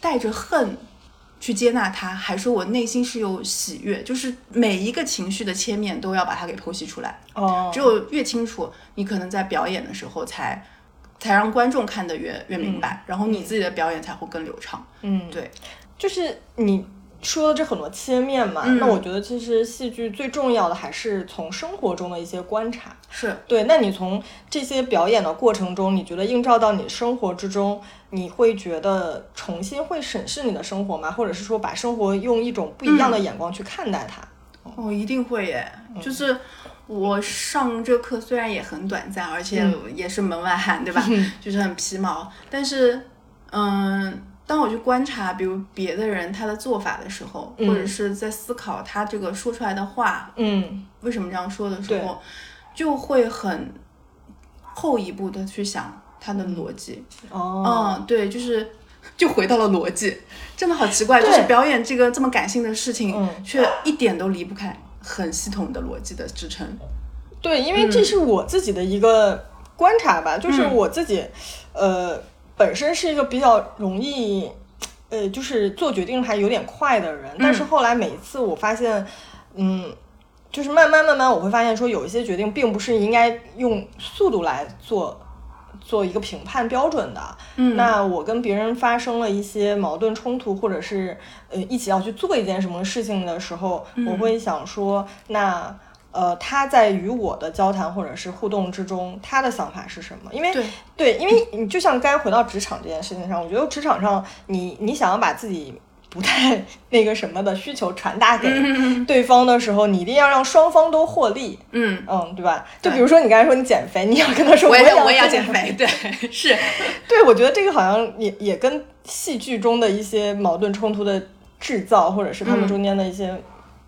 带着恨。去接纳他，还是我内心是有喜悦，就是每一个情绪的切面都要把它给剖析出来。哦，只有越清楚，你可能在表演的时候才才让观众看得越越明白，然后你自己的表演才会更流畅。嗯，对，就是你说的这很多切面嘛，嗯那我觉得其实戏剧最重要的还是从生活中的一些观察。是对，那你从这些表演的过程中，你觉得映照到你生活之中，你会觉得重新会审视你的生活吗？或者是说把生活用一种不一样的眼光去看待它？哦，一定会耶。就是我上这课虽然也很短暂，而且也是门外汉，对吧？就是很皮毛，但是嗯。当我去观察，比如别的人他的做法的时候，或者是在思考他这个说出来的话嗯。为什么这样说的时候，就会很后一步的去想他的逻辑。哦，嗯，对，就是就回到了逻辑，真的好奇怪，就是表演这个这么感性的事情，嗯却一点都离不开很系统的逻辑的支撑。对，因为这是我自己的一个观察吧，就是我自己，呃，本身是一个比较容易，呃，就是做决定还有点快的人，但是后来每一次我发现，嗯。就是慢慢慢慢，我会发现说有一些决定并不是应该用速度来做做一个评判标准的。嗯那我跟别人发生了一些矛盾冲突，或者是呃一起要去做一件什么事情的时候，我会想说，那呃他在与我的交谈或者是互动之中，他的想法是什么？因为对对，因为你就像刚才回到职场这件事情上，我觉得职场上你你想要把自己不太那个什么的需求传达给对方的时候，你一定要让双方都获利。嗯，嗯，对吧？就比如说你刚才说你减肥，你要跟他说我也我也要减减肥，对，是，对，我觉得这个好像也也跟戏剧中的一些矛盾冲突的制造，或者是他们中间的一些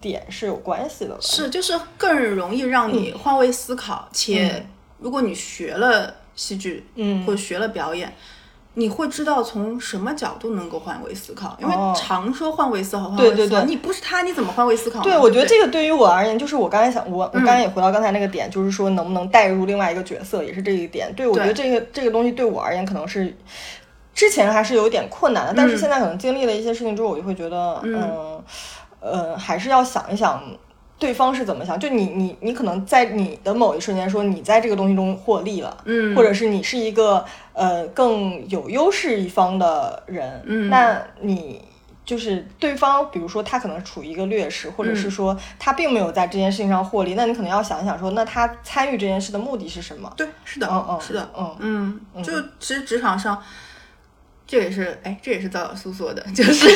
点是有关系的吧。是，就是更容易让你换位思考，且如果你学了戏剧，嗯。或者学了表演。你会知道从什么角度能够换位思考，因为哦。常说换位思考，换对位思考，对。对你不是他，你怎么换位思考？对，我觉得这个对于我而言，就是我刚才想，我我刚才也回到刚才那个点，就是说能不能带入另外一个角色，也是这一点。对我觉得这个这个东西对我而言，可能是之前还是有点困难的，但是现在可能经历了一些事情之后，我就会觉得，嗯。呃，还是要想一想。对方是怎么想？就你你你可能在你的某一瞬间说你在这个东西中获利了，嗯或者是你是一个呃更有优势一方的人，嗯那你就是对方，比如说他可能处于一个劣势，或者是说他并没有在这件事情上获利，那你可能要想一想说，那他参与这件事的目的是什么？对，是的，嗯嗯，是的，嗯嗯，就其实职场上，这也是哎，这也是赵小苏说的，就是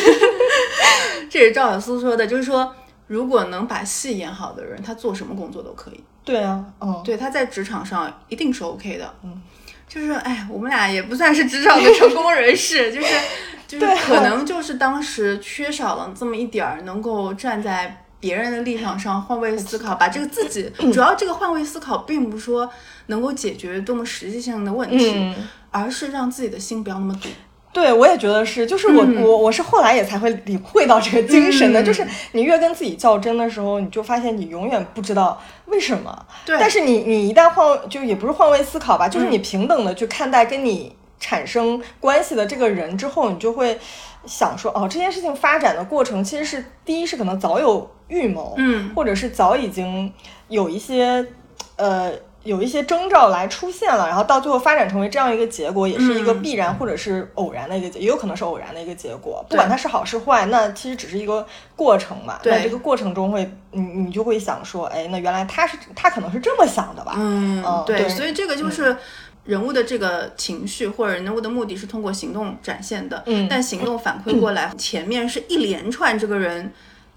这也是赵小苏说的，就是说，如果能把戏演好的人，他做什么工作都可以。对啊，嗯，对，他在职场上一定是 OK 的。嗯，就是哎，我们俩也不算是职场的成功人士，就是 就是对可能就是当时缺少了这么一点儿，能够站在。别人的立场上换位思考，把这个自己 主要这个换位思考，并不是说能够解决多么实际性的问题，嗯而是让自己的心不要那么堵。对，我也觉得是，就是我、嗯。我我是后来也才会领会到这个精神的，嗯。就是你越跟自己较真的时候，你就发现你永远不知道为什么。对。但是你你一旦换，就也不是换位思考吧，嗯就是你平等的去看待跟你产生关系的这个人之后，你就会想说，哦，这件事情发展的过程其实是第一是可能早有预谋，嗯。或者是早已经有一些呃有一些征兆来出现了，然后到最后发展成为这样一个结果，也是一个必然或者是偶然的一个结，也有可能是偶然的一个结果。不管它是好是坏，那其实只是一个过程嘛。对那这个过程中会，你你就会想说，哎，那原来他是他可能是这么想的吧？嗯嗯，对，对所以这个就是人物的这个情绪或者人物的目的是通过行动展现的，嗯但行动反馈过来，前面是一连串这个人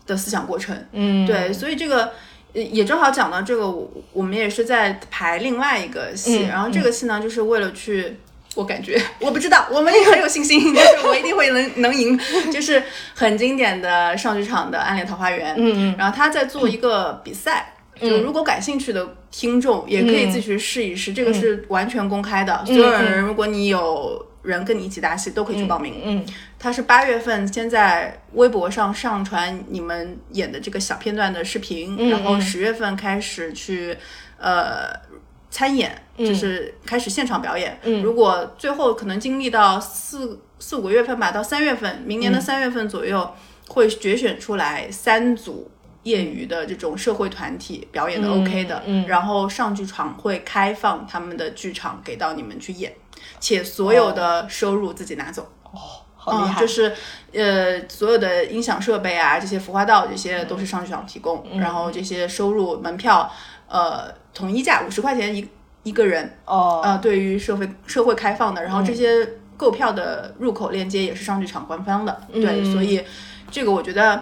的思想过程，嗯，对，所以这个。呃也正好讲到这个，我我们也是在排另外一个戏，嗯然后这个戏呢，就是为了去，我感觉我不知道，我们也很有信心，就是我一定会能能赢，就是很经典的上剧场的《暗恋桃花源》，嗯嗯。然后他在做一个比赛，就如果感兴趣的听众也可以自己去试一试，这个是完全公开的，所有人如果你有人跟你一起搭戏，都可以去报名。嗯他是八月份先在微博上上传你们演的这个小片段的视频，然后十月份开始去呃参演，就是开始现场表演。如果最后可能经历到四四五个月份吧，到三月份，明年的三月份左右，会决选出来三组。业余的这种社会团体表演的 OK 的，然后上剧场会开放他们的剧场给到你们去演，且所有的收入自己拿走。好厉害，嗯，就是呃，所有的音响设备啊，这些服化道这些都是上剧场提供，嗯然后这些收入门票，呃，统一价五十块钱一一个人，哦，呃，对于社会社会开放的，然后这些购票的入口链接也是上剧场官方的，对，所以这个我觉得。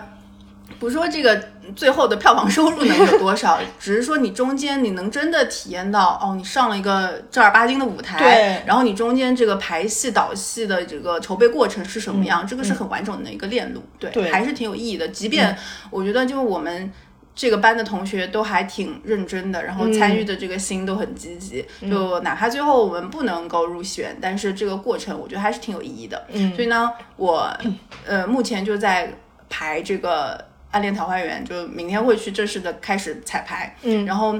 不是说这个最后的票房收入能有多少，只是说你中间你能真的体验到哦，你上了一个正儿八经的舞台，对然后你中间这个排戏导戏的这个筹备过程是什么样，这个是很完整的一个链路，对，对还是挺有意义的。即便我觉得就我们。这个班的同学都还挺认真的，然后参与的这个心都很积极。就哪怕最后我们不能够入选，但是这个过程我觉得还是挺有意义的。嗯，所以呢，我呃目前就在排这个《暗恋桃花源》，就明天会去正式的开始彩排。嗯，然后。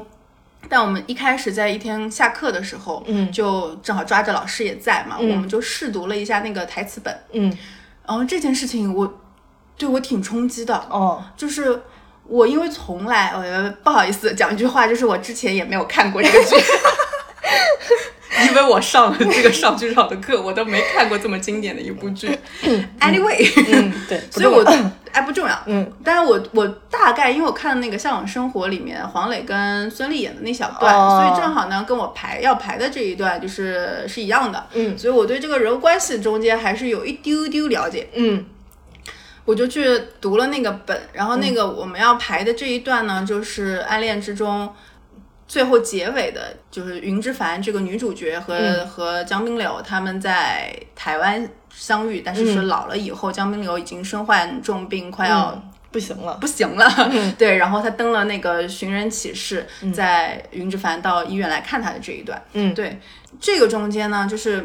但我们一开始在一天下课的时候，嗯，就正好抓着老师也在嘛，我们就试读了一下那个台词本，嗯，然后这件事情我对我挺冲击的，哦，就是我因为从来，呃，不好意思讲一句话，就是我之前也没有看过这个剧，因为我上了这个上剧场的课，我都没看过这么经典的一部剧。Anyway，嗯，对，所以我哎不重要，嗯，但是我我大概因为我看了那个《向往生活》里面黄磊跟孙俪演的那小段，哦。所以正好呢跟我排要排的这一段就是是一样的，嗯。所以我对这个人物关系中间还是有一丢丢了解，嗯。我就去读了那个本，然后那个我们要排的这一段呢，就是暗恋之中最后结尾的，就是云之凡这个女主角和、和江冰柳他们在台湾相遇，但是是老了以后，江冰柳已经身患重病，快要。不行了，不行了，对，然后他登了那个寻人启事，在云之凡到医院来看他的这一段，嗯。对，这个中间呢，就是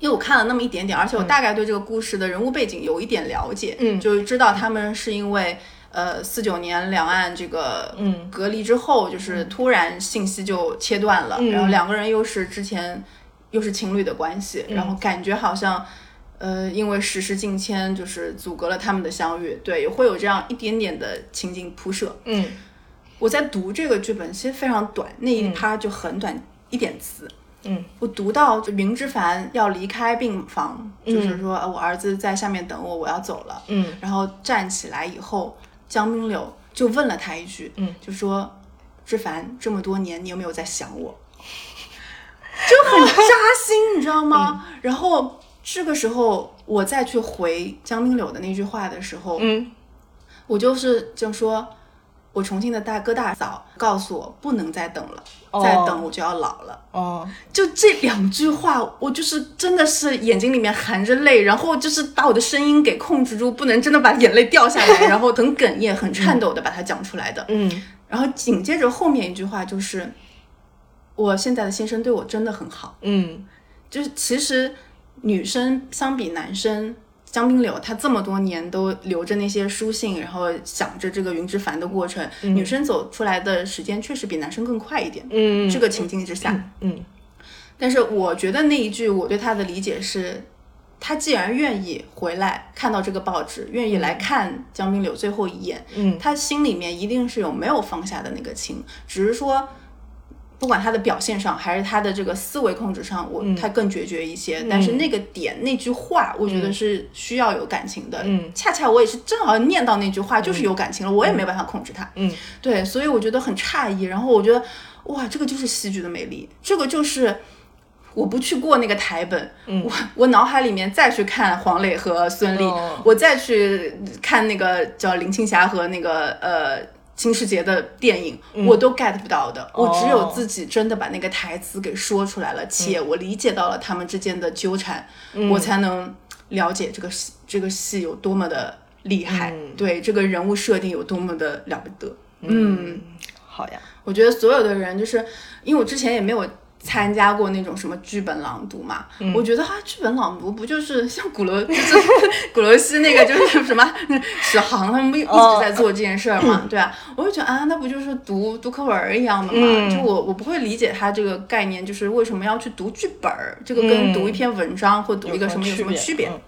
因为我看了那么一点点，而且我大概对这个故事的人物背景有一点了解，嗯。就是知道他们是因为呃四九年两岸这个嗯隔离之后，就是突然信息就切断了，然后两个人又是之前又是情侣的关系，然后感觉好像。呃，因为时事境迁，就是阻隔了他们的相遇，对，也会有这样一点点的情景铺设。嗯我在读这个剧本，其实非常短，那一趴就很短，一点词。嗯，我读到就云之凡要离开病房，就是说呃我儿子在下面等我，我要走了。嗯，然后站起来以后，江冰柳就问了他一句，嗯，就说：“志凡，这么多年你有没有在想我？” 就很扎心，你知道吗？然后这个时候我再去回江冰柳的那句话的时候，嗯我就是就说，我重庆的大哥大嫂告诉我不能再等了，再等我就要老了。哦，就这两句话，我就是真的是眼睛里面含着泪，然后就是把我的声音给控制住，不能真的把眼泪掉下来，然后很哽咽、很颤抖的把它讲出来的。嗯然后紧接着后面一句话就是，我现在的先生对我真的很好。嗯就是其实女生相比男生，江滨柳她这么多年都留着那些书信，然后想着这个云之凡的过程，女生走出来的时间确实比男生更快一点。嗯，这个情境之下，嗯。但是我觉得那一句我对他的理解是，他既然愿意回来看到这个报纸，愿意来看江滨柳最后一眼，嗯。他心里面一定是有没有放下的那个情，只是说不管他的表现上，还是他的这个思维控制上，我他更决绝一些。但是那个点那句话，我觉得是需要有感情的。嗯恰恰我也是正好念到那句话，就是有感情了，我也没办法控制他。嗯，对，所以我觉得很诧异。然后我觉得，哇，这个就是戏剧的魅力，这个就是。我不去过那个台本，我我脑海里面再去看黄磊和孙俪，哦我再去看那个叫林青霞和那个呃金世杰的电影，我都 get 不到的。我只有自己真的把那个台词给说出来了，且我理解到了他们之间的纠缠，我才能了解这个戏这个戏有多么的厉害，对这个人物设定有多么的了不得。嗯，好呀，我觉得所有的人，就是因为我之前也没有参加过那种什么剧本朗读嘛，我觉得啊，剧本朗读不就是像古楼，就是古楼西那个就是什么史航他们不一直在做这件事儿嘛，对啊，我就觉得啊，那不就是读读课文儿一样的嘛，就我我不会理解他这个概念，就是为什么要去读剧本儿，这个跟读一篇文章或读一个什么有什么区别？嗯。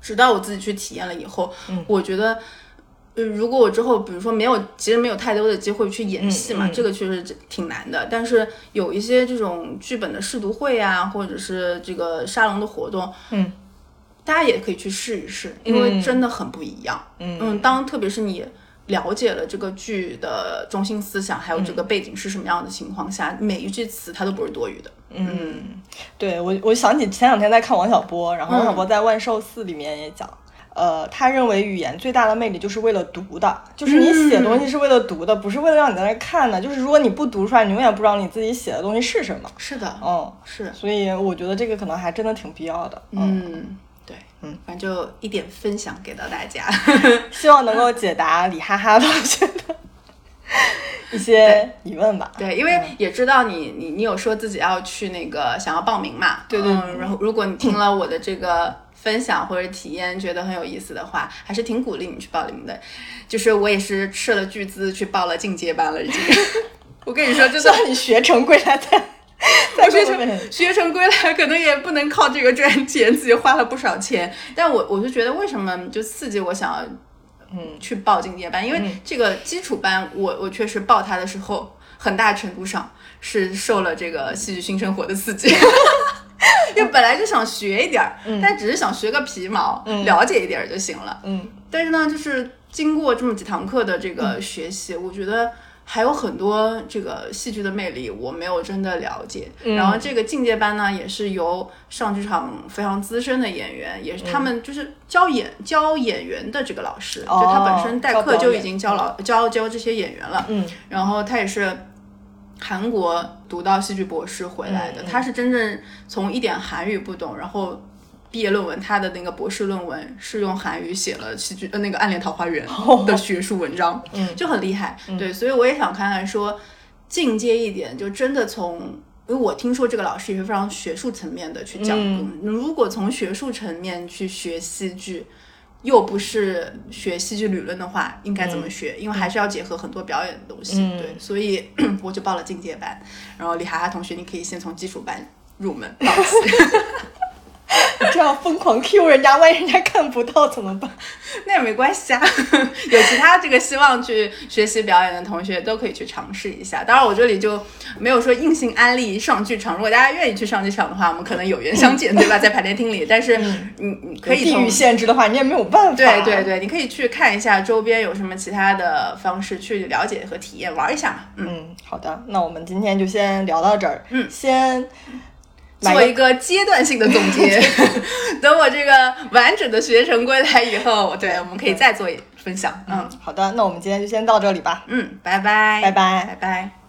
直到我自己去体验了以后，我觉得。呃，如果我之后比如说没有，其实没有太多的机会去演戏嘛，这个确实挺难的。但是有一些这种剧本的试读会啊，或者是这个沙龙的活动，嗯，大家也可以去试一试，因为真的很不一样。嗯当特别是你了解了这个剧的中心思想，还有这个背景是什么样的情况下，每一句词它都不是多余的。嗯，对我，我想起前两天在看王小波，然后王小波在《万寿寺》里面也讲，呃，他认为语言最大的魅力就是为了读的，就是你写东西是为了读的，不是为了让你在那看的。就是如果你不读出来，你永远不知道你自己写的东西是什么。是的，嗯，是，所以我觉得这个可能还真的挺必要的。嗯，对，嗯，反正就一点分享给到大家，希望能够解答李哈哈同学的一些疑问吧。对，因为也知道你你你有说自己要去那个想要报名嘛，对对嗯，然后如果你听了我的这个分享或者体验，觉得很有意思的话，还是挺鼓励你去报名的。就是我也是斥了巨资去报了进阶班了，已经。我跟你说，就算，你学成归来再 再学成成学成归来，可能也不能靠这个赚钱，自己花了不少钱。但我我就觉得，为什么就刺激我想要嗯去报进阶班？因为这个基础班，我我确实报它的时候，很大程度上是受了这个戏剧新生活的刺激。因为本来就想学一点儿，但只是想学个皮毛，了解一点儿就行了。嗯，但是呢，就是经过这么几堂课的这个学习，我觉得还有很多这个戏剧的魅力我没有真的了解。然后这个进阶班呢，也是由上剧场非常资深的演员，也是他们就是教演、教演员的这个老师，就他本身代课就已经教老教教这些演员了。嗯，然后他也是。韩国读到戏剧博士回来的，他是真正从一点韩语不懂，然后毕业论文他的那个博士论文是用韩语写了戏剧呃那个《暗恋桃花源》的学术文章，就很厉害。对，所以我也想看看说进阶一点，就真的从，因为我听说这个老师也是非常学术层面的去讲，如果从学术层面去学戏剧。又不是学戏剧理论的话，应该怎么学？因为还是要结合很多表演的东西，对，所以 我就报了进阶班。然后李哈哈同学，你可以先从基础班入门报起。这样疯狂 Q 人家，万一人家看不到怎么办？那也没关系啊，有其他这个希望去学习表演的同学都可以去尝试一下。当然，我这里就没有说硬性安利上剧场。如果大家愿意去上剧场的话，我们可能有缘相见，对吧？在排练厅里。但是你你可以地域限制的话，你也没有办法。对对对，你可以去看一下周边有什么其他的方式去了解和体验玩一下嘛。嗯，好的，那我们今天就先聊到这儿。嗯，先。做一个阶段性的总结，等我这个完整的学成归来以后，对，我们可以再做分享。嗯，好的，那我们今天就先到这里吧。嗯，拜拜，拜拜，拜拜。